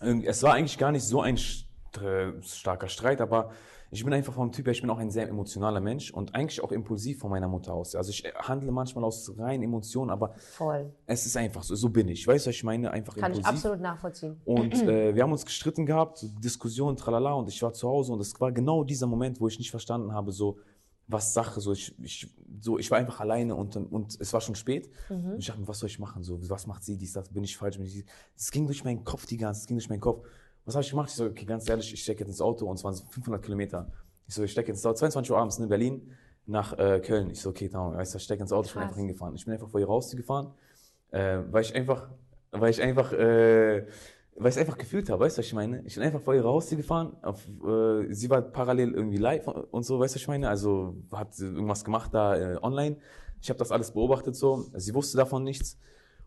Es war eigentlich gar nicht so ein äh, starker Streit, aber ich bin einfach vom Typ her, ich bin auch ein sehr emotionaler Mensch und eigentlich auch impulsiv von meiner Mutter aus. Also ich handle manchmal aus reinen Emotionen, aber Voll. es ist einfach so, so bin ich. Weißt du, was ich meine? Einfach Kann ich impulsiv. absolut nachvollziehen. Und <clears throat> äh, wir haben uns gestritten gehabt, so Diskussionen, tralala, und ich war zu Hause und es war genau dieser Moment, wo ich nicht verstanden habe, so was Sache, so ich, ich, so ich war einfach alleine und, und es war schon spät und ich dachte mir, was soll ich machen, so was macht sie, dies, das, bin ich falsch, ich, es ging durch meinen Kopf die ganze, es ging durch meinen Kopf. Was habe ich gemacht? Ich so, okay, ganz ehrlich, ich stecke jetzt ins Auto und es waren so 500 Kilometer. Ich so, ich stecke ins Auto, 22 Uhr abends in Berlin nach äh, Köln. Ich so, okay, weißt du, ich stecke ins Auto, ich bin einfach hingefahren. Ich bin einfach vor ihr rausgefahren, äh, weil ich einfach, weil ich einfach, äh, weil ich es einfach gefühlt habe, weißt du, was ich meine? Ich bin einfach vor ihr rausgefahren, auf, äh, sie war parallel irgendwie live und so, weißt du, was ich meine? Also hat irgendwas gemacht da äh, online. Ich habe das alles beobachtet so, sie wusste davon nichts.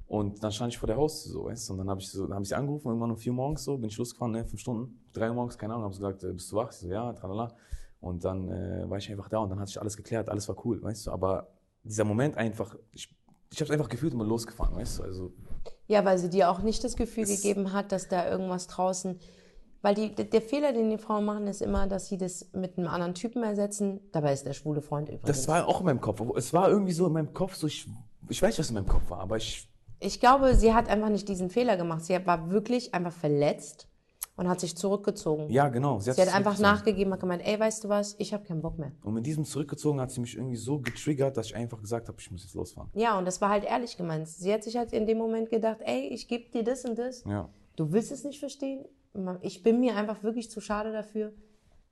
Und dann stand ich vor der Haustür so, weißt du, und dann habe ich so, dann habe ich sie angerufen, irgendwann um vier morgens so, bin ich losgefahren, ne, fünf Stunden, drei Uhr morgens, keine Ahnung, haben sie gesagt, äh, bist du wach? Ich so, ja, tralala. Und dann äh, war ich einfach da und dann hat sich alles geklärt, alles war cool, weißt du, aber dieser Moment einfach, ich, ich habe es einfach gefühlt und bin losgefahren, weißt du, also Ja, weil sie dir auch nicht das Gefühl gegeben hat, dass da irgendwas draußen. Weil die, der Fehler, den die Frauen machen, ist immer, dass sie das mit einem anderen Typen ersetzen. Dabei ist der schwule Freund übrigens. Das war auch in meinem Kopf. Es war irgendwie so in meinem Kopf, so ich, ich weiß nicht, was in meinem Kopf war, aber ich, Ich glaube, sie hat einfach nicht diesen Fehler gemacht. Sie war wirklich einfach verletzt und hat sich zurückgezogen. ja genau. sie hat sich einfach nachgegeben, hat gemeint, ey, weißt du was, ich habe keinen Bock mehr. Und mit diesem zurückgezogen hat sie mich irgendwie so getriggert, dass ich einfach gesagt habe, ich muss jetzt losfahren. Ja, und das war halt ehrlich gemeint. Sie hat sich halt in dem Moment gedacht, ey, ich gebe dir das und das. Ja. Du willst es nicht verstehen. Ich bin mir einfach wirklich zu schade dafür.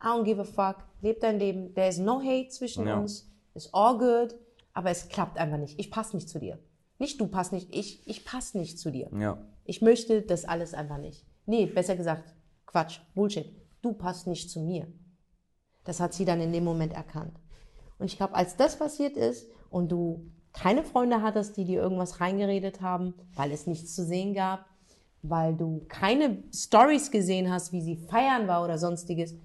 I don't give a fuck. Leb dein Leben. There is no hate zwischen Ja. uns. It's all good. Aber es klappt einfach nicht. Ich passe nicht zu dir. Nicht du passt nicht. Ich, ich passe nicht zu dir. Ja. Ich möchte das alles einfach nicht. Nee, besser gesagt, Quatsch, Bullshit. Du passt nicht zu mir. Das hat sie dann in dem Moment erkannt. Und ich glaube, als das passiert ist und du keine Freunde hattest, die dir irgendwas reingeredet haben, weil es nichts zu sehen gab, weil du keine Stories gesehen hast, wie sie feiern war oder sonstiges,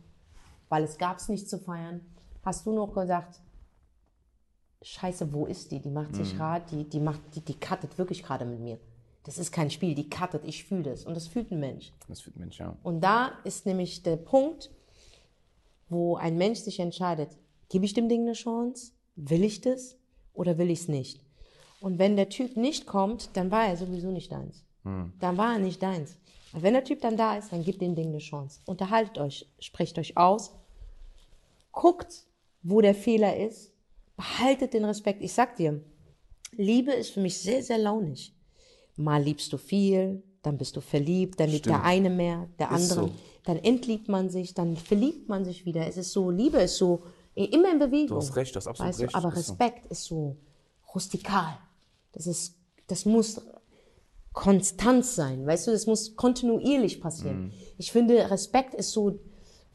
weil es gab es nicht zu feiern, hast du noch gesagt, Scheiße, wo ist die? Die macht sich gerade, die, die macht, die, die cuttet wirklich gerade mit mir. Das ist kein Spiel, die cuttet, ich fühle das. Und das fühlt ein Mensch. Das wird Mensch, ja. Und da ist nämlich der Punkt, wo ein Mensch sich entscheidet, gebe ich dem Ding eine Chance? Will ich das oder will ich es nicht? Und wenn der Typ nicht kommt, dann war er sowieso nicht deins. Dann war er nicht deins. Und wenn der Typ dann da ist, dann gibt dem Ding eine Chance. Unterhaltet euch, sprecht euch aus, guckt, wo der Fehler ist, behaltet den Respekt. Ich sag dir, Liebe ist für mich sehr, sehr launig. Mal liebst du viel, dann bist du verliebt, dann liebt Stimmt. der eine mehr, der Ist andere, so. dann entliebt man sich, dann verliebt man sich wieder. Es ist so, Liebe ist so immer in Bewegung. Du hast recht, du hast absolut weißt recht, Du? Aber ist so. Respekt ist so rustikal. Das ist, das muss Konstanz sein, weißt du, das muss kontinuierlich passieren. Mhm. Ich finde, Respekt ist so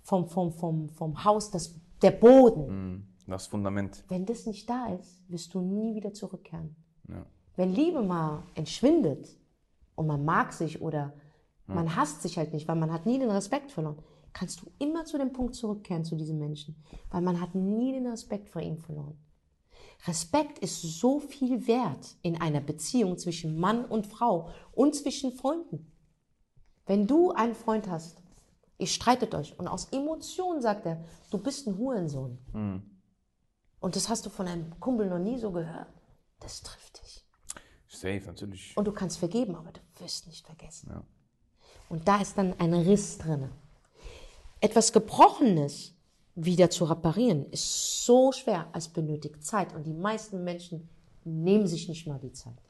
vom, vom, vom, vom Haus das, der Boden. Mhm. Das Fundament. Wenn das nicht da ist, wirst du nie wieder zurückkehren. Ja. Wenn Liebe mal entschwindet und man mag sich oder man hasst sich halt nicht, weil man hat nie den Respekt verloren, kannst du immer zu dem Punkt zurückkehren zu diesem Menschen, weil man hat nie den Respekt vor ihm verloren. Respekt ist so viel wert in einer Beziehung zwischen Mann und Frau und zwischen Freunden. Wenn du einen Freund hast, ihr streitet euch und aus Emotionen sagt er, du bist ein Hurensohn. Und das hast du von einem Kumpel noch nie so gehört. Das trifft dich. Safe, natürlich. Und du kannst vergeben, aber du wirst nicht vergessen. Ja. Und da ist dann ein Riss drin. Etwas Gebrochenes wieder zu reparieren, ist so schwer, es benötigt Zeit. Und die meisten Menschen nehmen sich nicht mal die Zeit.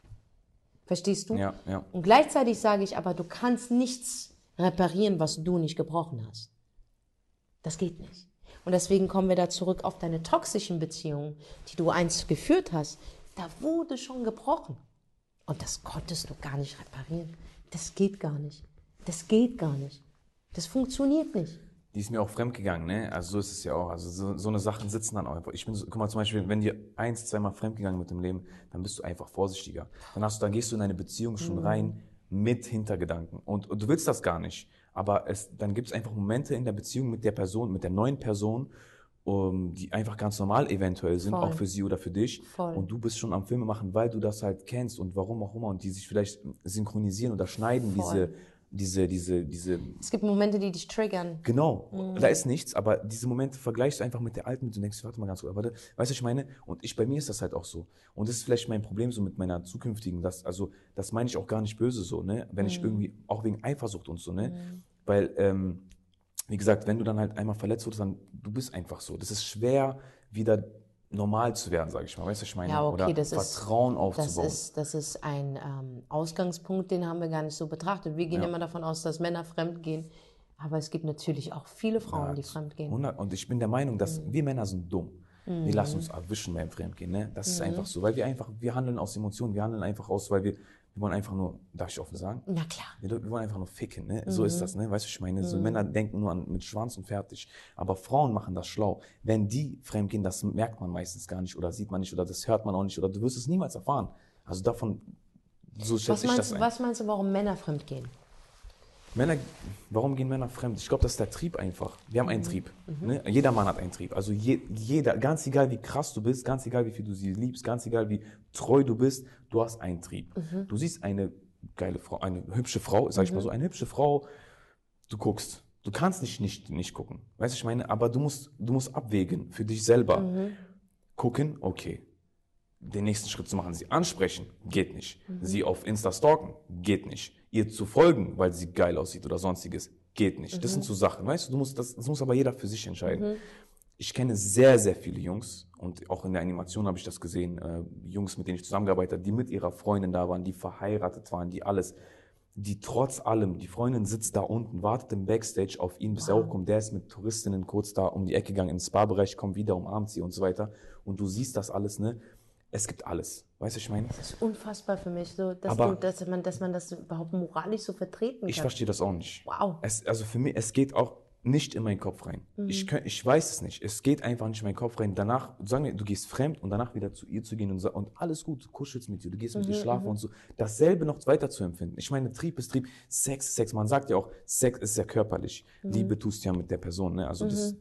Verstehst du? Ja, ja. Und gleichzeitig sage ich aber, du kannst nichts reparieren, was du nicht gebrochen hast. Das geht nicht. Und deswegen kommen wir da zurück auf deine toxischen Beziehungen, die du einst geführt hast. Da wurde schon gebrochen. Und das konntest du gar nicht reparieren. Das geht gar nicht. Das geht gar nicht. Das funktioniert nicht. Die ist mir auch fremdgegangen, ne? Also so ist es ja auch. Also so, so eine Sachen sitzen dann auch einfach. Ich bin so, guck mal, zum Beispiel, wenn dir eins, zweimal fremdgegangen mit dem Leben, dann bist du einfach vorsichtiger. Dann hast du, dann gehst du in eine Beziehung schon rein mit Hintergedanken. Und, und du willst das gar nicht. Aber es, dann gibt es einfach Momente in der Beziehung mit der Person, mit der neuen Person, um, die einfach ganz normal eventuell sind, Voll. auch für sie oder für dich. Voll. Und du bist schon am Filme machen, weil du das halt kennst und warum auch immer und die sich vielleicht synchronisieren oder schneiden Voll. diese diese, diese, diese, Es gibt Momente, die dich triggern. genau, Mhm. da ist nichts, aber diese Momente vergleichst du einfach mit der alten, du denkst, warte mal ganz kurz, warte, weißt du, ich meine? Und ich, bei mir ist das halt auch so. Und das ist vielleicht mein Problem so mit meiner zukünftigen, das, also, das meine ich auch gar nicht böse so, ne, wenn Mhm. ich irgendwie, auch wegen Eifersucht und so, ne, weil, ähm, wie gesagt, wenn du dann halt einmal verletzt wurdest, dann, du bist einfach so. Das ist schwer, wieder normal zu werden, sage ich mal, weißt du, was ich meine? Ja, okay, Oder das ist- Vertrauen Das aufzubauen. ist, das ist ein ähm, Ausgangspunkt, den haben wir gar nicht so betrachtet. Wir gehen Ja. immer davon aus, dass Männer fremd gehen. Aber es gibt natürlich auch viele Frauen, die fremd gehen. 100. Und ich bin der Meinung, dass Mhm. wir Männer sind dumm. Wir lassen uns erwischen beim Fremdgehen. Ne? Das ist einfach so, weil wir einfach, wir handeln aus Emotionen, wir handeln einfach aus, weil wir, wir wollen einfach nur, darf ich offen sagen? Na klar. Wir, wir wollen einfach nur ficken, ne? So ist Mhm. das, ne? Weißt du, ich meine, so Männer denken nur an mit Schwanz und fertig. Aber Frauen machen das schlau. Wenn die fremdgehen, das merkt man meistens gar nicht oder sieht man nicht oder das hört man auch nicht oder du wirst es niemals erfahren. Also davon, so schätze Was ich das meinst, ein. was meinst du, warum Männer fremd gehen? Männer, warum gehen Männer fremd? Ich glaube, das ist der Trieb einfach. Wir haben einen Trieb. Ne? Jeder Mann hat einen Trieb. Also je, jeder, ganz egal wie krass du bist, ganz egal wie viel du sie liebst, ganz egal wie treu du bist, du hast einen Trieb. Du siehst eine geile Frau, eine hübsche Frau, sag ich mal so, eine hübsche Frau, du guckst. Du kannst nicht, nicht, nicht gucken. Weißt du, ich meine, aber du musst, du musst abwägen für dich selber. Gucken, okay. Den nächsten Schritt zu machen, sie ansprechen, geht nicht. Sie auf Insta stalken, geht nicht. Ihr zu folgen, weil sie geil aussieht oder sonstiges, geht nicht. Das sind so Sachen, weißt du, du musst, das, das muss aber jeder für sich entscheiden. Ich kenne sehr, sehr viele Jungs und auch in der Animation habe ich das gesehen, äh, Jungs, mit denen ich zusammengearbeitet habe, die mit ihrer Freundin da waren, die verheiratet waren, die alles, die trotz allem, die Freundin sitzt da unten, wartet im Backstage auf ihn, bis er hochkommt, der ist mit Touristinnen kurz da um die Ecke gegangen, ins Spa-Bereich, kommt wieder, umarmt sie und so weiter und du siehst das alles, ne? Es gibt alles, weißt du, ich meine? Das ist unfassbar für mich, so, dass, du, dass, man, dass man das überhaupt moralisch so vertreten Ich kann. verstehe das auch nicht. Wow. Es, also für mich, es geht auch nicht in meinen Kopf rein. Ich, könnt, ich weiß es nicht. Es geht einfach nicht in meinen Kopf rein. Danach, sagen wir, du gehst fremd und danach wieder zu ihr zu gehen und, und alles gut, du kuschelst mit ihr, du gehst mit ihr schlafen und so. Dasselbe noch weiter zu empfinden. Ich meine, Trieb ist Trieb, Sex ist Sex. Man sagt ja auch, Sex ist ja körperlich. Liebe tust du ja mit der Person. Ne? Also das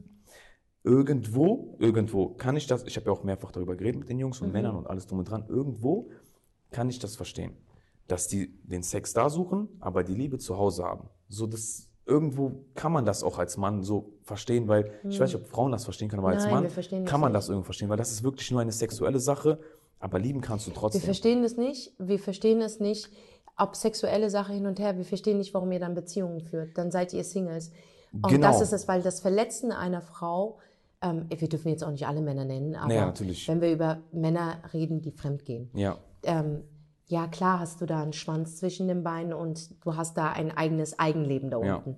irgendwo, irgendwo kann ich das, ich habe ja auch mehrfach darüber geredet mit den Jungs und Männern und alles drum und dran, irgendwo kann ich das verstehen. Dass die den Sex da suchen, aber die Liebe zu Hause haben. So das, irgendwo kann man das auch als Mann so verstehen, weil ich weiß nicht, ob Frauen das verstehen können, aber als Nein, Mann wir verstehen das kann man nicht. das irgendwo verstehen, weil das ist wirklich nur eine sexuelle Sache, aber lieben kannst du Wir trotzdem. verstehen das nicht. Wir verstehen das nicht, ob sexuelle Sache hin und her. Wir verstehen nicht, warum ihr dann Beziehungen führt. Dann seid ihr Singles. Und Genau. das ist es, weil das Verletzen einer Frau, ähm, wir dürfen jetzt auch nicht alle Männer nennen, aber Naja, wenn wir über Männer reden, die fremdgehen. Ja, Ähm, ja, klar hast du da einen Schwanz zwischen den Beinen und du hast da ein eigenes Eigenleben da Ja. unten.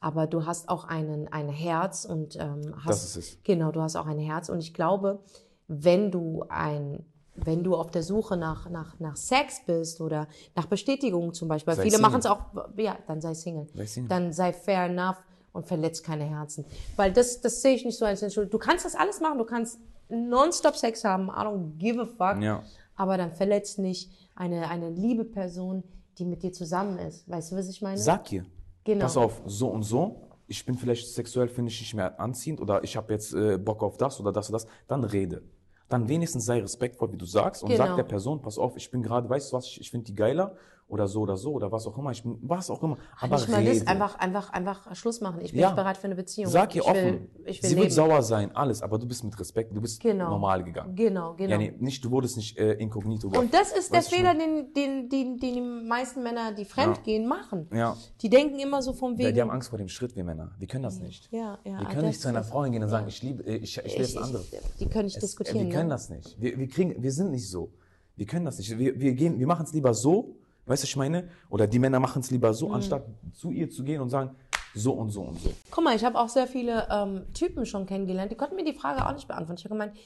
Aber du hast auch einen, ein Herz und ähm, hast, Das ist es. Genau, du hast auch ein Herz. Und ich glaube, wenn du ein, wenn du auf der Suche nach, nach, nach Sex bist oder nach Bestätigung zum Beispiel, Sei viele machen es auch, ja, dann sei Single. Sei Single. Dann sei fair enough und verletzt keine Herzen. Weil das, das sehe ich nicht so als Entschuldigung. Du kannst das alles machen, du kannst nonstop Sex haben, I don't give a fuck. Ja. Aber dann verletzt nicht eine, eine liebe Person, die mit dir zusammen ist. Weißt du, was ich meine? Sag ihr. Genau. Pass auf, so und so. Ich bin vielleicht sexuell, finde ich nicht mehr anziehend oder ich habe jetzt äh, Bock auf das oder das oder das. Dann rede. Dann wenigstens sei respektvoll, wie du sagst und Genau. sag der Person, pass auf, ich bin gerade, weißt du was, ich, ich finde die geiler oder so oder so oder was auch immer. Ich bin, was auch immer. Aber nicht mal das, einfach, einfach, einfach Schluss machen. Ich bin Ja. nicht bereit für eine Beziehung. Sag ihr ich offen. Will, ich will Sie leben. wird sauer sein, alles, aber du bist mit Respekt, du bist Genau. normal gegangen. Genau, genau. Ja, nee, nicht, du wurdest nicht äh, inkognito. Und das ist der Fehler, den, den, den, den die meisten Männer, die fremd gehen, machen. Ja. Die denken immer so vom Ja, Wegen. die haben Angst vor dem Schritt, wir Männer. Wir können das nicht. Ja, ja, wir können das nicht zu einer Frau hingehen und sagen, ich liebe, äh, ich, ich ich, eine andere. ich, die können nicht Es- diskutieren. Wir können ne? das nicht. Wir, wir, kriegen, wir sind nicht so. Wir können das nicht. Wir, wir, gehen, wir machen es lieber so, weißt du, was ich meine? Oder die Männer machen es lieber Mhm. so, anstatt zu ihr zu gehen und sagen, so und so und so. Guck mal, ich habe auch sehr viele ähm, Typen schon kennengelernt, die konnten mir die Frage auch nicht beantworten. Ich habe gemeint,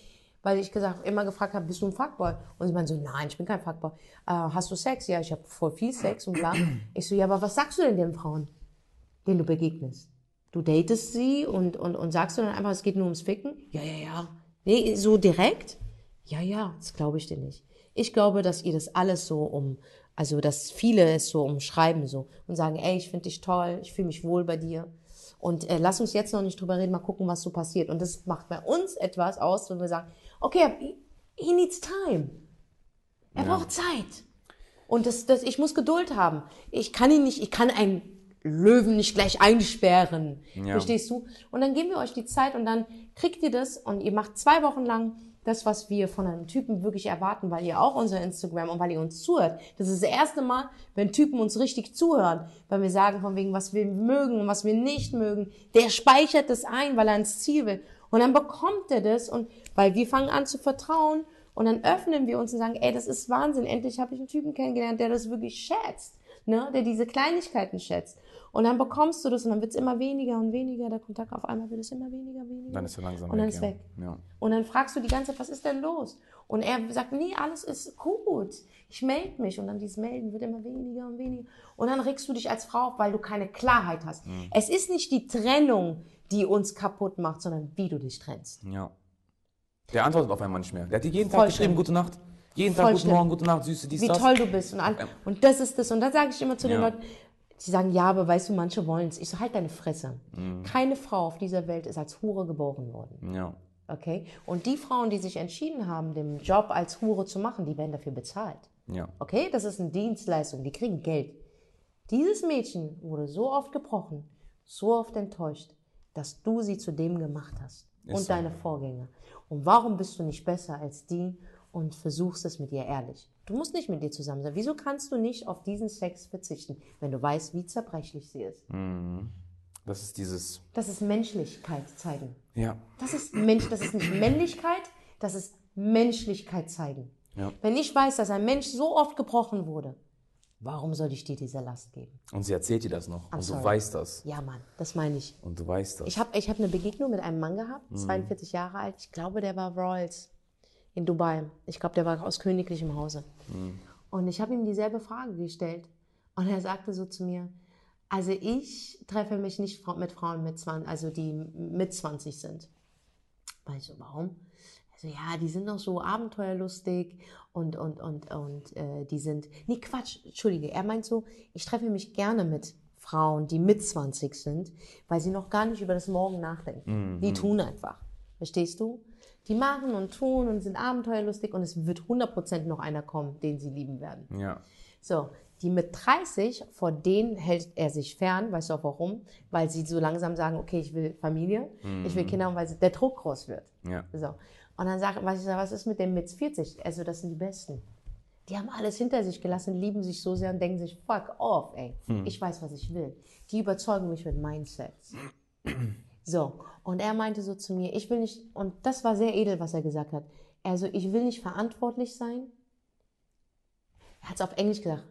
weil ich gesagt, immer gefragt habe, bist du ein Fuckboy? Und sie meinen so, nein, ich bin kein Fuckboy. Äh, hast du Sex? Ja, ich habe voll viel Sex und bla. Ich so, ja, aber was sagst du denn den Frauen, denen du begegnest? Du datest sie und, und, und sagst du dann einfach, es geht nur ums Ficken? Ja, ja, ja. Nee, so direkt? Ja, ja, das glaube ich dir nicht. Ich glaube, dass ihr das alles so um, also dass viele es so umschreiben so und sagen, ey, ich finde dich toll, ich fühle mich wohl bei dir. Und äh, lass uns jetzt noch nicht drüber reden, mal gucken, was so passiert. Und das macht bei uns etwas aus, wenn wir sagen, okay, he, needs time. Er braucht Zeit. Und das, das, ich muss Geduld haben. Ich kann ihn nicht, ich kann ein Löwen nicht gleich einsperren. Ja. Verstehst du? Und dann geben wir euch die Zeit und dann kriegt ihr das und ihr macht zwei Wochen lang das, was wir von einem Typen wirklich erwarten, weil ihr auch unser Instagram und weil ihr uns zuhört. Das ist das erste Mal, wenn Typen uns richtig zuhören, weil wir sagen von wegen, was wir mögen und was wir nicht mögen. Der speichert das ein, weil er ans Ziel will. Und dann bekommt er das und weil wir fangen an zu vertrauen und dann öffnen wir uns und sagen, ey, das ist Wahnsinn. Endlich habe ich einen Typen kennengelernt, der das wirklich schätzt, ne, der diese Kleinigkeiten schätzt. Und dann bekommst du das und dann wird es immer weniger und weniger, der Kontakt auf einmal wird es immer weniger, weniger. Dann ist er langsam Und dann weg. ist weg. Ja. Und dann fragst du die ganze Zeit, was ist denn los? Und er sagt, nee, alles ist gut. Ich melde mich. Und dann dieses Melden wird immer weniger und weniger. Und dann regst du dich als Frau auf, weil du keine Klarheit hast. Mhm. Es ist nicht die Trennung, die uns kaputt macht, sondern wie du dich trennst. ja. Der antwortet auf einmal nicht mehr. Der hat dir jeden Voll Tag geschrieben, schlimm. gute Nacht. Jeden Voll Tag, guten schlimm. Morgen, gute Nacht, Süße, dies, Wie das. toll du bist. Und, all, und das ist das. Und dann sage ich immer zu den Ja. Leuten, die sagen, ja, aber weißt du, manche wollen es. Ich so, halt deine Fresse. Mhm. Keine Frau auf dieser Welt ist als Hure geboren worden. Ja. Okay? Und die Frauen, die sich entschieden haben, den Job als Hure zu machen, die werden dafür bezahlt. Ja. Okay, das ist eine Dienstleistung, die kriegen Geld. Dieses Mädchen wurde so oft gebrochen, so oft enttäuscht, dass du sie zu dem gemacht hast Ist und so. deine Vorgänger. Und warum bist du nicht besser als die und versuchst es mit ihr ehrlich? Du musst nicht mit dir zusammen sein. Wieso kannst du nicht auf diesen Sex verzichten, wenn du weißt, wie zerbrechlich sie ist? Mhm. Das ist dieses, Das ist Menschlichkeit zeigen. ja. Das ist Mensch, das ist nicht Männlichkeit, das ist Menschlichkeit zeigen. Ja. Wenn ich weiß, dass ein Mensch so oft gebrochen wurde, warum soll ich dir diese Last geben? Und sie erzählt dir das noch. und sorry. du weißt das. Ja, Mann, das meine ich. Und du weißt das. Ich habe ich hab eine Begegnung mit einem Mann gehabt, 42 Jahre alt. Ich glaube, der war Royals in Dubai. Ich glaube, der war aus königlichem Hause. Und ich habe ihm dieselbe Frage gestellt. Und er sagte so zu mir, also ich treffe mich nicht mit Frauen mit 20, also die mit 20 sind. Weil ich so, warum? Also ja, die sind noch so abenteuerlustig und, und, und, und äh, die sind, nee, Quatsch, Entschuldige, er meint so, ich treffe mich gerne mit Frauen, die mit 20 sind, weil sie noch gar nicht über das Morgen nachdenken. Die tun einfach. Verstehst du? Die machen und tun und sind abenteuerlustig und es wird 100% noch einer kommen, den sie lieben werden. ja. So, die mit 30, vor denen hält er sich fern. Weißt du auch warum? Weil sie so langsam sagen, okay, ich will Familie, ich will Kinder, und weil der Druck groß wird. Ja. So. Und dann sage was ich sag, was ist mit dem mit 40? Also, das sind die Besten. Die haben alles hinter sich gelassen, lieben sich so sehr und denken sich, fuck off, ey. Ich weiß, was ich will. Die überzeugen mich mit Mindsets. <clears throat> So. Und er meinte so zu mir, ich will nicht, und das war sehr edel, was er gesagt hat. Also, ich will nicht verantwortlich sein. Er hat es auf Englisch gesagt.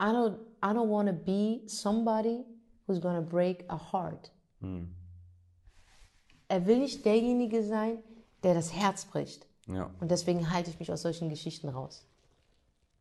I don't, I don't want to be somebody who's gonna break a heart. Er will nicht derjenige sein, der das Herz bricht. Ja. Und deswegen halte ich mich aus solchen Geschichten raus.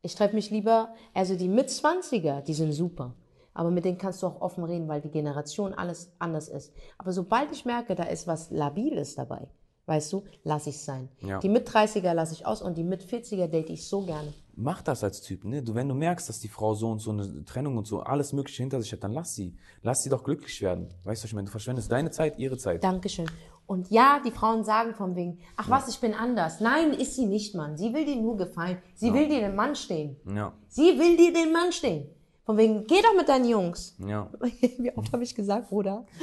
Ich treffe mich lieber, also die Mitzwanziger, die sind super. Aber mit denen kannst du auch offen reden, weil die Generation alles anders ist. Aber sobald ich merke, da ist was Labiles dabei, weißt du, lasse ich sein. Ja. Die Mit-30er lasse ich aus und die Mit-40er date ich so gerne. Mach das als Typ, ne? Du, wenn du merkst, dass die Frau so und so eine Trennung und so alles Mögliche hinter sich hat, dann lass sie. Lass sie doch glücklich werden. Weißt du, ich meine, du verschwendest deine Zeit, ihre Zeit. Dankeschön. Und ja, die Frauen sagen von wegen, ach was, ich bin anders. Nein, ist sie nicht, Mann. Sie will dir nur gefallen. Sie will dir den Mann stehen. Ja, Sie will dir den Mann stehen. Von wegen, geh doch mit deinen Jungs. ja. <laughs> Wie oft habe ich gesagt, Bruder? <laughs>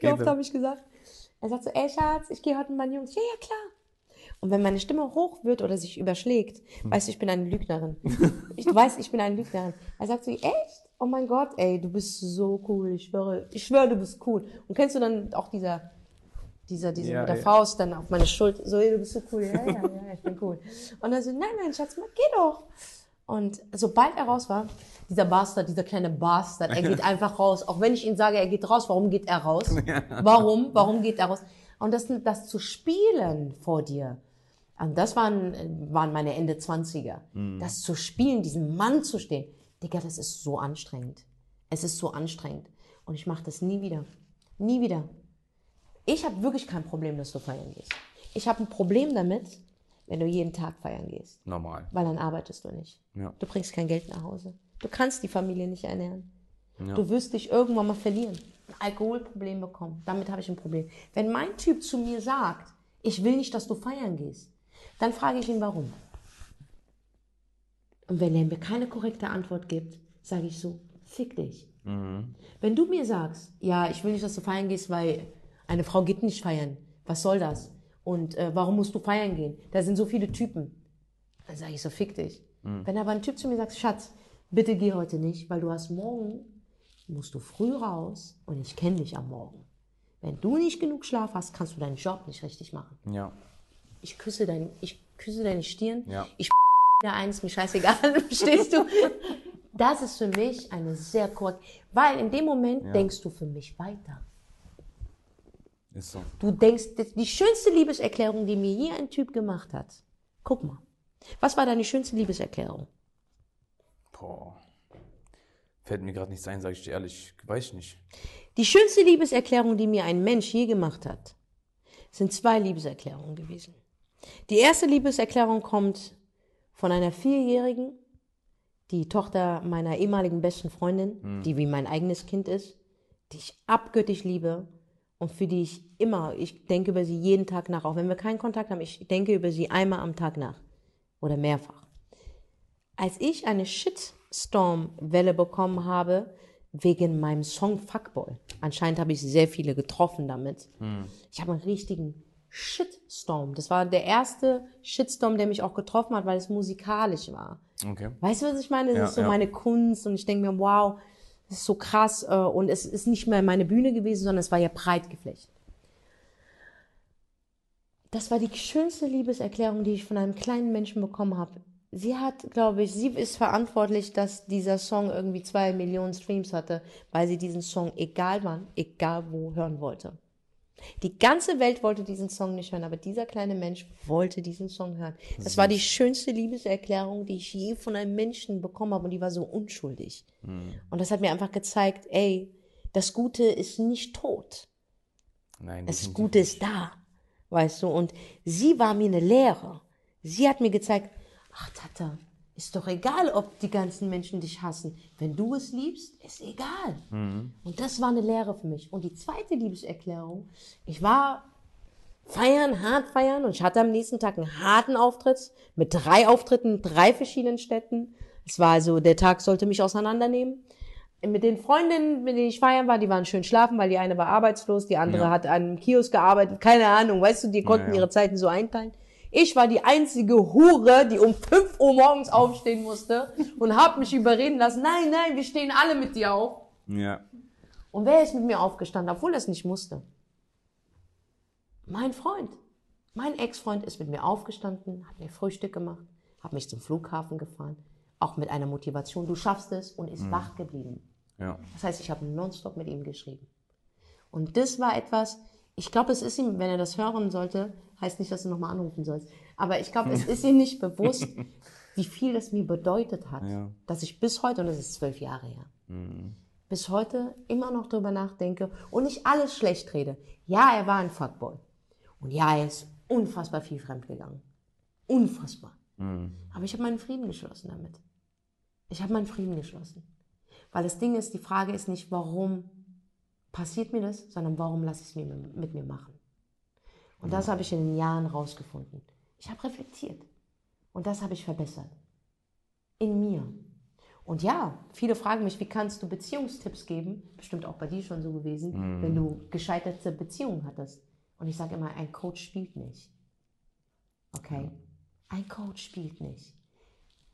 Wie oft habe ich gesagt? Er sagt so, ey Schatz, ich gehe heute mit meinen Jungs. Ja, ja, klar. Und wenn meine Stimme hoch wird oder sich überschlägt, weißt du, ich bin eine Lügnerin. <laughs> Ich du weißt, ich bin eine Lügnerin. Er sagt so, echt? Oh mein Gott, ey, du bist so cool. Ich schwöre, ich schwöre, du bist cool. Und kennst du dann auch dieser, dieser, dieser Ja, mit der ja. Faust dann auf meine Schulter, so, ey, du bist so cool. Ja, ja, ja, ich bin cool. Und er so, nein, nein, Schatz, geh doch. Und sobald er raus war, dieser Bastard, dieser kleine Bastard, er geht <laughs> einfach raus. Auch wenn ich ihm sage, er geht raus, warum geht er raus? Warum? Warum geht er raus? Und das, das zu spielen vor dir, und das waren, waren meine Ende 20er. Das zu spielen, diesem Mann zu stehen, Digga, das ist so anstrengend. Es ist so anstrengend. Und ich mache das nie wieder. Nie wieder. Ich habe wirklich kein Problem, dass du feiern gehst. Ich habe ein Problem damit, wenn du jeden Tag feiern gehst. Normal. Weil dann arbeitest du nicht. Ja. Du bringst kein Geld nach Hause. Du kannst die Familie nicht ernähren. Ja. Du wirst dich irgendwann mal verlieren. Ein Alkoholproblem bekommen. Damit habe ich ein Problem. Wenn mein Typ zu mir sagt, ich will nicht, dass du feiern gehst, dann frage ich ihn, warum. Und wenn er mir keine korrekte Antwort gibt, sage ich so, fick dich. Wenn du mir sagst, ja, ich will nicht, dass du feiern gehst, weil eine Frau geht nicht feiern. Was soll das? Und äh, warum musst du feiern gehen? Da sind so viele Typen. Dann sage ich so, fick dich. Wenn aber ein Typ zu mir sagt, Schatz, bitte geh heute nicht, weil du hast morgen, musst du früh raus und ich kenne dich am Morgen. Wenn du nicht genug Schlaf hast, kannst du deinen Job nicht richtig machen. Ja. Ich küsse, dein, ich küsse deine Stirn. Ja. Ich <laughs> wieder eins, mir scheißegal, <laughs> verstehst du? Das ist für mich eine sehr korrekt, weil in dem Moment denkst du für mich weiter. Ist so. Du denkst, die schönste Liebeserklärung, die mir je ein Typ gemacht hat. Guck mal. Was war deine schönste Liebeserklärung? Boah. Fällt mir gerade nichts ein, sage ich dir ehrlich. Weiß ich nicht. Die schönste Liebeserklärung, die mir ein Mensch je gemacht hat, sind zwei Liebeserklärungen gewesen. Die erste Liebeserklärung kommt von einer Vierjährigen, die Tochter meiner ehemaligen besten Freundin, die wie mein eigenes Kind ist, die ich abgöttisch liebe und für die ich immer, ich denke über sie jeden Tag nach, auch wenn wir keinen Kontakt haben, ich denke über sie einmal am Tag nach oder mehrfach. Als ich eine Shitstorm-Welle bekommen habe, wegen meinem Song Fuckboy, anscheinend habe ich sehr viele getroffen damit. Ich habe einen richtigen Shitstorm. Das war der erste Shitstorm, der mich auch getroffen hat, weil es musikalisch war. Okay. Weißt du, was ich meine? Das Ja, ist so ja. meine Kunst und ich denke mir, wow, das ist so krass äh, und es ist nicht mehr meine Bühne gewesen, sondern es war ja breit geflächt. Das war die schönste Liebeserklärung, die ich von einem kleinen Menschen bekommen habe. Sie hat, glaube ich, sie ist verantwortlich, dass dieser Song irgendwie zwei Millionen Streams hatte, weil sie diesen Song egal wann, egal wo hören wollte. Die ganze Welt wollte diesen Song nicht hören, aber dieser kleine Mensch wollte diesen Song hören. Das war die schönste Liebeserklärung, die ich je von einem Menschen bekommen habe und die war so unschuldig. Und das hat mir einfach gezeigt, ey, das Gute ist nicht tot. Nein, Das Gute ist da, weißt du. Und sie war mir eine Lehre. Sie hat mir gezeigt, ach Tata, ist doch egal, ob die ganzen Menschen dich hassen. Wenn du es liebst, ist egal. Und das war eine Lehre für mich. Und die zweite Liebeserklärung, ich war feiern, hart feiern und ich hatte am nächsten Tag einen harten Auftritt mit drei Auftritten drei verschiedenen Städten. Es war also, der Tag sollte mich auseinandernehmen. Mit den Freundinnen, mit denen ich feiern war, die waren schön schlafen, weil die eine war arbeitslos, die andere Ja. hat an einem Kiosk gearbeitet, keine Ahnung, weißt du, die konnten ja. ihre Zeiten so einteilen. Ich war die einzige Hure, die um 5 Uhr morgens aufstehen musste und hab mich überreden lassen, nein, nein, wir stehen alle mit dir auf. Ja. Und wer ist mit mir aufgestanden, obwohl er es nicht musste? Mein Freund. Mein Ex-Freund ist mit mir aufgestanden, hat mir Frühstück gemacht, hat mich zum Flughafen gefahren, auch mit einer Motivation, du schaffst es und ist wach geblieben. Ja. Das heißt, ich habe nonstop mit ihm geschrieben. Und das war etwas, ich glaube, es ist ihm, wenn er das hören sollte, heißt nicht, dass du nochmal anrufen sollst, aber ich glaube, es ist ihm nicht bewusst, <laughs> wie viel das mir bedeutet hat, Ja. dass ich bis heute, und das ist zwölf Jahre her, bis heute immer noch drüber nachdenke und nicht alles schlecht rede. Ja, er war ein Fuckboy. Und ja, er ist unfassbar viel fremdgegangen. Unfassbar. Aber ich habe meinen Frieden geschlossen damit. Ich habe meinen Frieden geschlossen. Weil das Ding ist, die Frage ist nicht, warum passiert mir das, sondern warum lasse ich es mir mit mir machen. Und das habe ich in den Jahren rausgefunden. Ich habe reflektiert. Und das habe ich verbessert. In mir. Und ja, viele fragen mich, wie kannst du Beziehungstipps geben? Bestimmt auch bei dir schon so gewesen, wenn du gescheiterte Beziehungen hattest. Und ich sage immer, ein Coach spielt nicht. Okay? Ein Coach spielt nicht.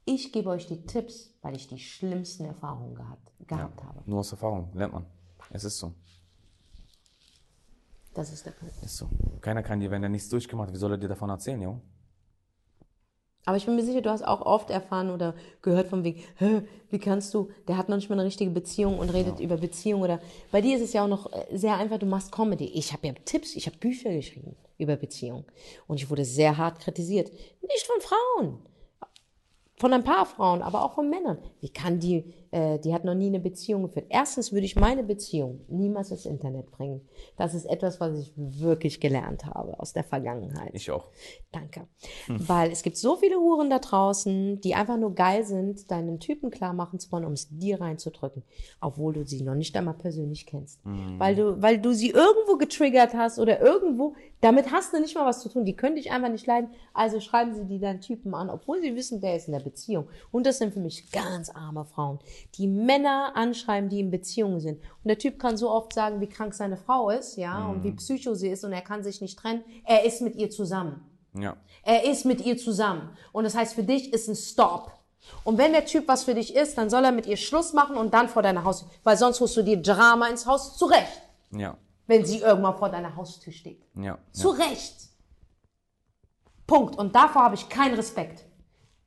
Ich gebe euch die Tipps, weil ich die schlimmsten Erfahrungen gehabt, gehabt habe. Nur aus Erfahrung lernt man. Es ist so. Das ist der Punkt. Ist so. Keiner kann dir, wenn er nichts durchgemacht hat, wie soll er dir davon erzählen, jo? Aber ich bin mir sicher, du hast auch oft erfahren oder gehört von wegen, wie kannst du, der hat noch nicht mal eine richtige Beziehung und redet über Beziehung oder bei dir ist es ja auch noch äh, sehr einfach, du machst Comedy. Ich habe ja Tipps, ich habe Bücher geschrieben über Beziehung und ich wurde sehr hart kritisiert. Nicht von Frauen, von ein paar Frauen, aber auch von Männern. Wie kann die, äh, die hat noch nie eine Beziehung geführt. Erstens würde ich meine Beziehung niemals ins Internet bringen. Das ist etwas, was ich wirklich gelernt habe aus der Vergangenheit. Ich auch. Danke. Weil es gibt so viele Huren da draußen, die einfach nur geil sind, deinen Typen klar machen zu wollen, um es dir reinzudrücken, obwohl du sie noch nicht einmal persönlich kennst. Weil du, weil du sie irgendwo getriggert hast oder irgendwo, damit hast du nicht mal was zu tun. Die können dich einfach nicht leiden. Also schreiben sie die deinen Typen an, obwohl sie wissen, der ist in der Beziehung. Und das sind für mich ganz arme Frauen. Die Männer anschreiben, die in Beziehungen sind. Und der Typ kann so oft sagen, wie krank seine Frau ist, ja, und wie psycho sie ist und er kann sich nicht trennen. Er ist mit ihr zusammen. Ja. Er ist mit ihr zusammen. Und das heißt, für dich ist ein Stop. Und wenn der Typ was für dich ist, dann soll er mit ihr Schluss machen und dann vor deiner Haustür. Weil sonst holst du dir Drama ins Haus zurecht, Ja. wenn sie irgendwann vor deiner Haustür steht. Ja. ja. Zu Recht. Punkt. Und davor habe ich keinen Respekt.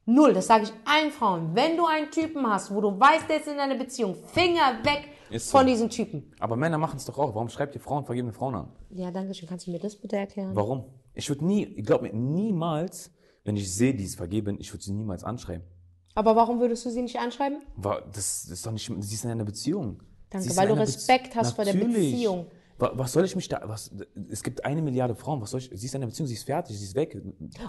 Null. Das sage ich allen Frauen. Wenn du einen Typen hast, wo du weißt, der ist in einer Beziehung, Finger weg Ist so. von diesem Typen. Aber Männer machen es doch auch. Warum schreibt ihr Frauen vergebene Frauen an? Ja, danke schön. Kannst du mir das bitte erklären? Warum? Ich würde nie, glaub mir, niemals, wenn ich sehe, die ist vergeben, ich würde sie niemals anschreiben. Aber warum würdest du sie nicht anschreiben? Das ist doch nicht, sie ist in einer Beziehung. Danke, weil du Respekt hast vor der Natürlich. Beziehung. Wa- Was soll ich mich da, was, es gibt eine Milliarde Frauen, was soll ich, sie ist in einer Beziehung, sie ist fertig, sie ist weg.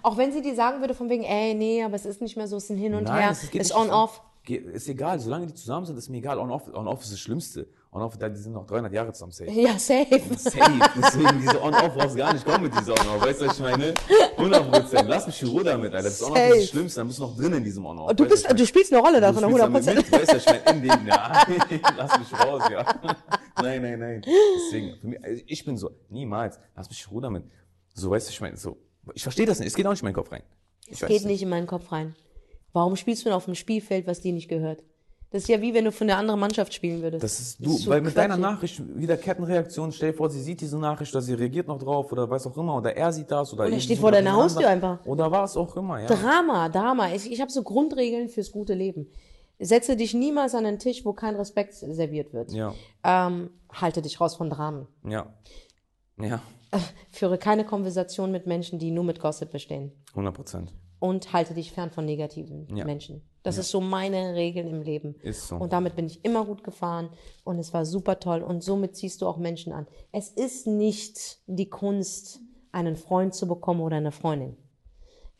Auch wenn sie dir sagen würde von wegen, ey, nee, aber es ist nicht mehr so, es ist ein Hin und her, es ist nicht on off. Ge- Ist egal, solange die zusammen sind, ist mir egal. On-off on off ist das Schlimmste. On-off, da- die sind noch 300 Jahre zusammen safe. Ja, safe. <laughs> Safe. Deswegen, diese On-Off brauchst gar nicht kommen mit dieser On-Off. Weißt du, was ich meine? 100 Prozent. Lass mich in Ruhe damit, Alter. Das On-Off ist das Schlimmste. Dann bist du noch drin in diesem On-Off. Du, bist, du spielst eine Rolle damit 100%. mit, Weißt du, ich meine? In dem, ja. <laughs> Lass mich raus, ja. Nein, nein, nein. Deswegen, für mich, also ich bin so, niemals. Lass mich in Ruhe damit. So, weißt du, ich meine, so. Ich verstehe das nicht. Es geht auch nicht in meinen Kopf rein. Ich Es geht nicht in meinen Kopf rein. Warum spielst du denn auf dem Spielfeld, was dir nicht gehört? Das ist ja wie wenn du von der anderen Mannschaft spielen würdest. Das ist du, so weil mit deiner. Nachricht wieder Kettenreaktion, stell dir vor, sie sieht diese Nachricht oder sie reagiert noch drauf oder weiß auch immer oder er sieht das oder er irgendwie steht vor deiner. Haustür einfach. Oder was auch immer, ja. Drama, Drama. Ich, ich habe so Grundregeln fürs gute Leben. Setze dich niemals an einen Tisch, wo kein Respekt serviert wird. Ja, Ähm, halte dich raus von Dramen. ja, ja, Führe keine Konversation mit Menschen, die nur mit Gossip bestehen. 100 Prozent. Und halte dich fern von negativen Ja. Menschen. Das ist so meine Regeln im Leben. Ist so. Und damit bin ich immer gut gefahren und es war super toll und somit ziehst du auch Menschen an. Es ist nicht die Kunst, einen Freund zu bekommen oder eine Freundin.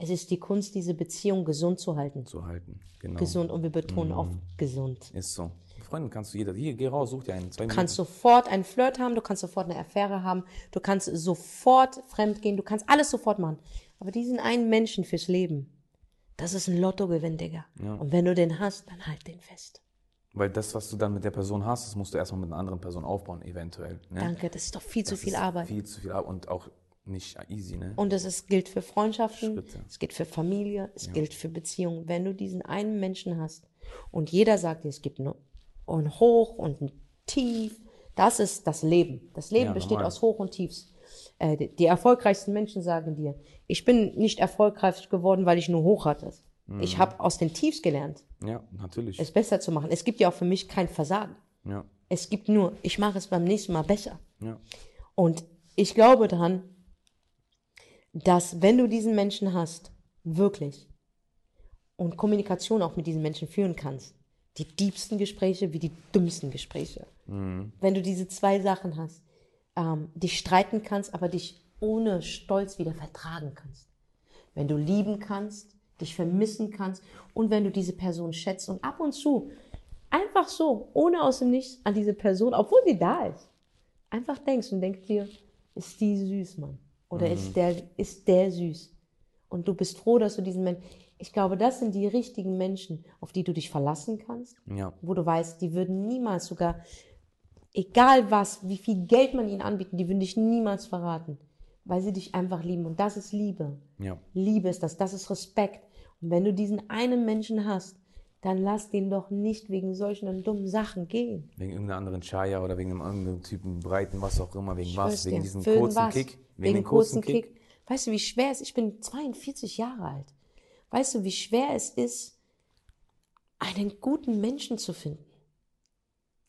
Es ist die Kunst, diese Beziehung gesund zu halten. Zu halten, genau. Gesund und wir betonen auf gesund. Ist so. Freundin kannst du jeder, hier, geh raus, such dir einen, zwei Du kannst sofort einen Flirt haben, du kannst sofort eine Affäre haben, du kannst sofort fremdgehen, du kannst alles sofort machen. Aber diesen einen Menschen fürs Leben, das ist ein Lottogewinn, Digga. Ja. Und wenn du den hast, dann halt den fest. Weil das, was du dann mit der Person hast, das musst du erstmal mit einer anderen Person aufbauen, eventuell. Ne? Danke, das ist doch viel zu Das viel ist Arbeit. Viel zu viel Arbeit und auch nicht easy, ne? Und das ist, gilt für Freundschaften, Schritte. es gilt für Familie, es gilt für Beziehungen. Wenn du diesen einen Menschen hast und jeder sagt dir, es gibt nur ein Hoch und ein Tief, das ist das Leben. Das Leben Ja, besteht normal. aus Hoch und Tiefs. Äh, die, die erfolgreichsten Menschen sagen dir, ich bin nicht erfolgreich geworden, weil ich nur Hoch hatte. Mhm. Ich habe aus den Tiefs gelernt, Ja, natürlich. es besser zu machen. Es gibt ja auch für mich kein Versagen. ja, Es gibt nur, ich mache es beim nächsten Mal besser. ja, Und ich glaube daran, dass wenn du diesen Menschen hast, wirklich, und Kommunikation auch mit diesen Menschen führen kannst, die diebsten Gespräche wie die dümmsten Gespräche. Wenn du diese zwei Sachen hast, ähm, dich streiten kannst, aber dich ohne Stolz wieder vertragen kannst. Wenn du lieben kannst, dich vermissen kannst und wenn du diese Person schätzt und ab und zu einfach so, ohne aus dem Nichts an diese Person, obwohl sie da ist, einfach denkst und denkst dir, ist die süß, Mann. Oder ist, der, ist der süß. Und du bist froh, dass du diesen Menschen. Ich glaube, das sind die richtigen Menschen, auf die du dich verlassen kannst, ja, wo du weißt, die würden niemals sogar, egal was, wie viel Geld man ihnen anbieten, die würden dich niemals verraten, weil sie dich einfach lieben. Und das ist Liebe. ja. Liebe ist das, das ist Respekt. Und wenn du diesen einen Menschen hast, dann lass den doch nicht wegen solchen dummen Sachen gehen. Wegen irgendeiner anderen Chaya oder wegen einem anderen Typen Breiten, was auch immer, wegen was, wegen diesem kurzen was? Kick. Wegen, dem kurzen Kick. Weißt du, wie schwer es ist? Ich bin 42 Jahre alt. Weißt du, wie schwer es ist, einen guten Menschen zu finden?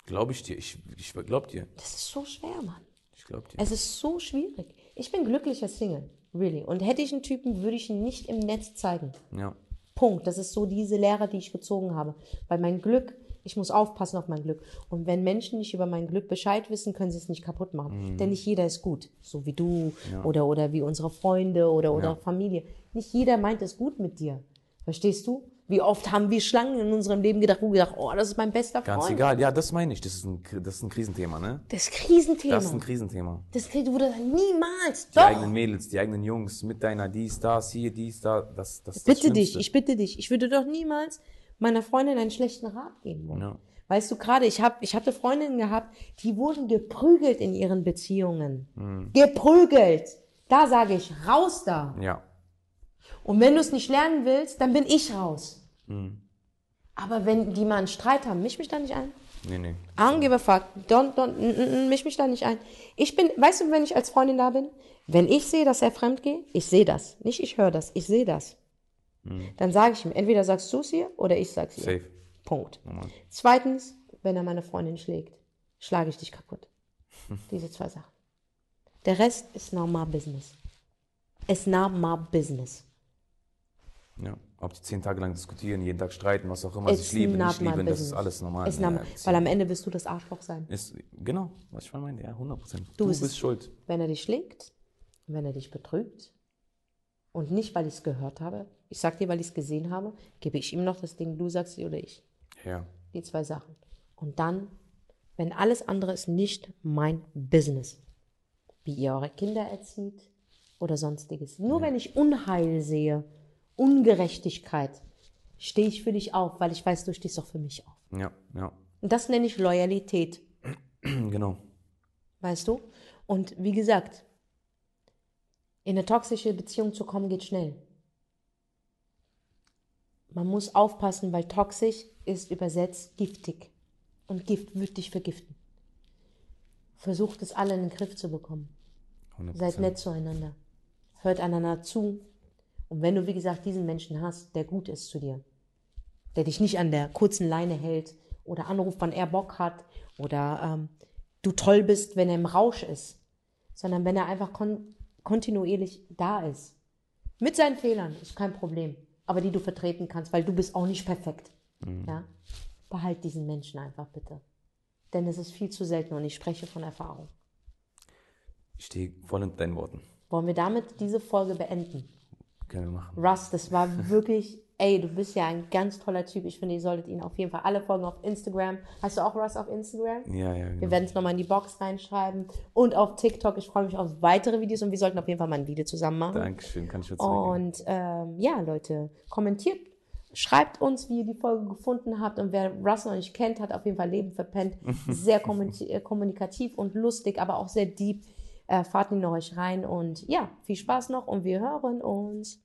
Glaube ich dir, ich, ich glaub dir. Das ist so schwer, Mann. Ich glaub dir. Es ist so schwierig. Ich bin glücklicher Single, really. Und hätte ich einen Typen, würde ich ihn nicht im Netz zeigen. Ja, Punkt. Das ist so diese Lehre, die ich gezogen habe. Weil mein Glück, ich muss aufpassen auf mein Glück. Und wenn Menschen nicht über mein Glück Bescheid wissen, können sie es nicht kaputt machen. Denn nicht jeder ist gut. So wie du oder, oder wie unsere Freunde oder, oder Ja. Familie. Nicht jeder meint es gut mit dir. Verstehst du? Wie oft haben wir Schlangen in unserem Leben gedacht, wo wir gedacht, oh, das ist mein bester ganz Freund. egal. Ja, das meine ich. Das ist ein, das ist ein Krisenthema, ne? Das Krisenthema. Das ist ein Krisenthema. Das wurde niemals. Die Doch. eigenen Mädels, die eigenen Jungs, mit deiner dies, das, hier, dies, da, das, das, das bitte dich, Schlimmste. ich bitte dich. Ich würde doch niemals meiner Freundin einen schlechten Rat geben wollen. Ja. Weißt du, gerade, ich, hab, ich hatte Freundinnen gehabt, die wurden geprügelt in ihren Beziehungen. Mhm. Geprügelt. Da sage ich, raus da. Ja. Und wenn du es nicht lernen willst, dann bin ich raus. Mhm. Aber wenn die mal einen Streit haben, misch mich da nicht ein. Nee, nee. I don't give a fuck. Don't, don't, n, n, n, misch mich da nicht ein. Ich bin, weißt du, wenn ich als Freundin da bin, wenn ich sehe, dass er fremd geht, ich sehe das. Nicht ich höre das, ich sehe das. Dann sage ich ihm, entweder sagst du es ihr oder ich sag's ihr. Safe. Punkt. Normal. Zweitens, wenn er meine Freundin schlägt, schlage ich dich kaputt. <laughs> Diese zwei Sachen. Der Rest ist normal Business. Ist normal Business. Ja. Ob die zehn Tage lang diskutieren, jeden Tag streiten, was auch immer, It's sich lieben, not nicht lieben, das ist alles normal. Ist Ja, normal, ja, weil am Ende wirst du das Arschloch sein. ist, genau, was ich meinte, ja, 100 Prozent. Du Du, bist bist es. schuld. Wenn er dich schlägt, wenn er dich betrügt und nicht, weil ich es gehört habe, ich sag dir, weil ich es gesehen habe, gebe ich ihm noch das Ding, du sagst sie oder ich. Ja. Die zwei Sachen. Und dann, wenn alles andere ist nicht mein Business, wie ihr eure Kinder erzieht oder sonstiges. Nur wenn ich Unheil sehe, Ungerechtigkeit, stehe ich für dich auf, weil ich weiß, du stehst doch für mich auf. Ja, ja. Und das nenne ich Loyalität, <clears throat> genau. weißt du? Und wie gesagt, in eine toxische Beziehung zu kommen, geht schnell. Man muss aufpassen, weil toxisch ist übersetzt giftig. Und Gift wird dich vergiften. Versucht es alle in den Griff zu bekommen. 100 Seid nett zueinander. Hört einander zu. Und wenn du, wie gesagt, diesen Menschen hast, der gut ist zu dir, der dich nicht an der kurzen Leine hält oder anruft, wann er Bock hat oder ähm, du toll bist, wenn er im Rausch ist, sondern wenn er einfach kon kontinuierlich da ist. Mit seinen Fehlern ist kein Problem, aber die du vertreten kannst, weil du bist auch nicht perfekt. Ja? Behalt diesen Menschen einfach bitte. Denn es ist viel zu selten und ich spreche von Erfahrung. Ich stehe voll hinter deinen Worten. Wollen wir damit diese Folge beenden? Können wir machen. Russ, das war wirklich, ey, du bist ja ein ganz toller Typ. Ich finde, ihr solltet ihn auf jeden Fall alle folgen auf Instagram. Hast du auch Russ auf Instagram? Ja, ja, Wir genau. werden es nochmal in die Box reinschreiben. Und auf TikTok. Ich freue mich auf weitere Videos und wir sollten auf jeden Fall mal ein Video zusammen machen. Dankeschön, kann ich nur zurückgeben. Und ähm, ja, Leute, kommentiert, schreibt uns, wie ihr die Folge gefunden habt. Und wer Russ noch nicht kennt, hat auf jeden Fall Leben verpennt. <laughs> Sehr äh, kommunikativ und lustig, aber auch sehr deep. Äh, fahrt ihn noch euch rein und ja, viel Spaß noch und wir hören uns.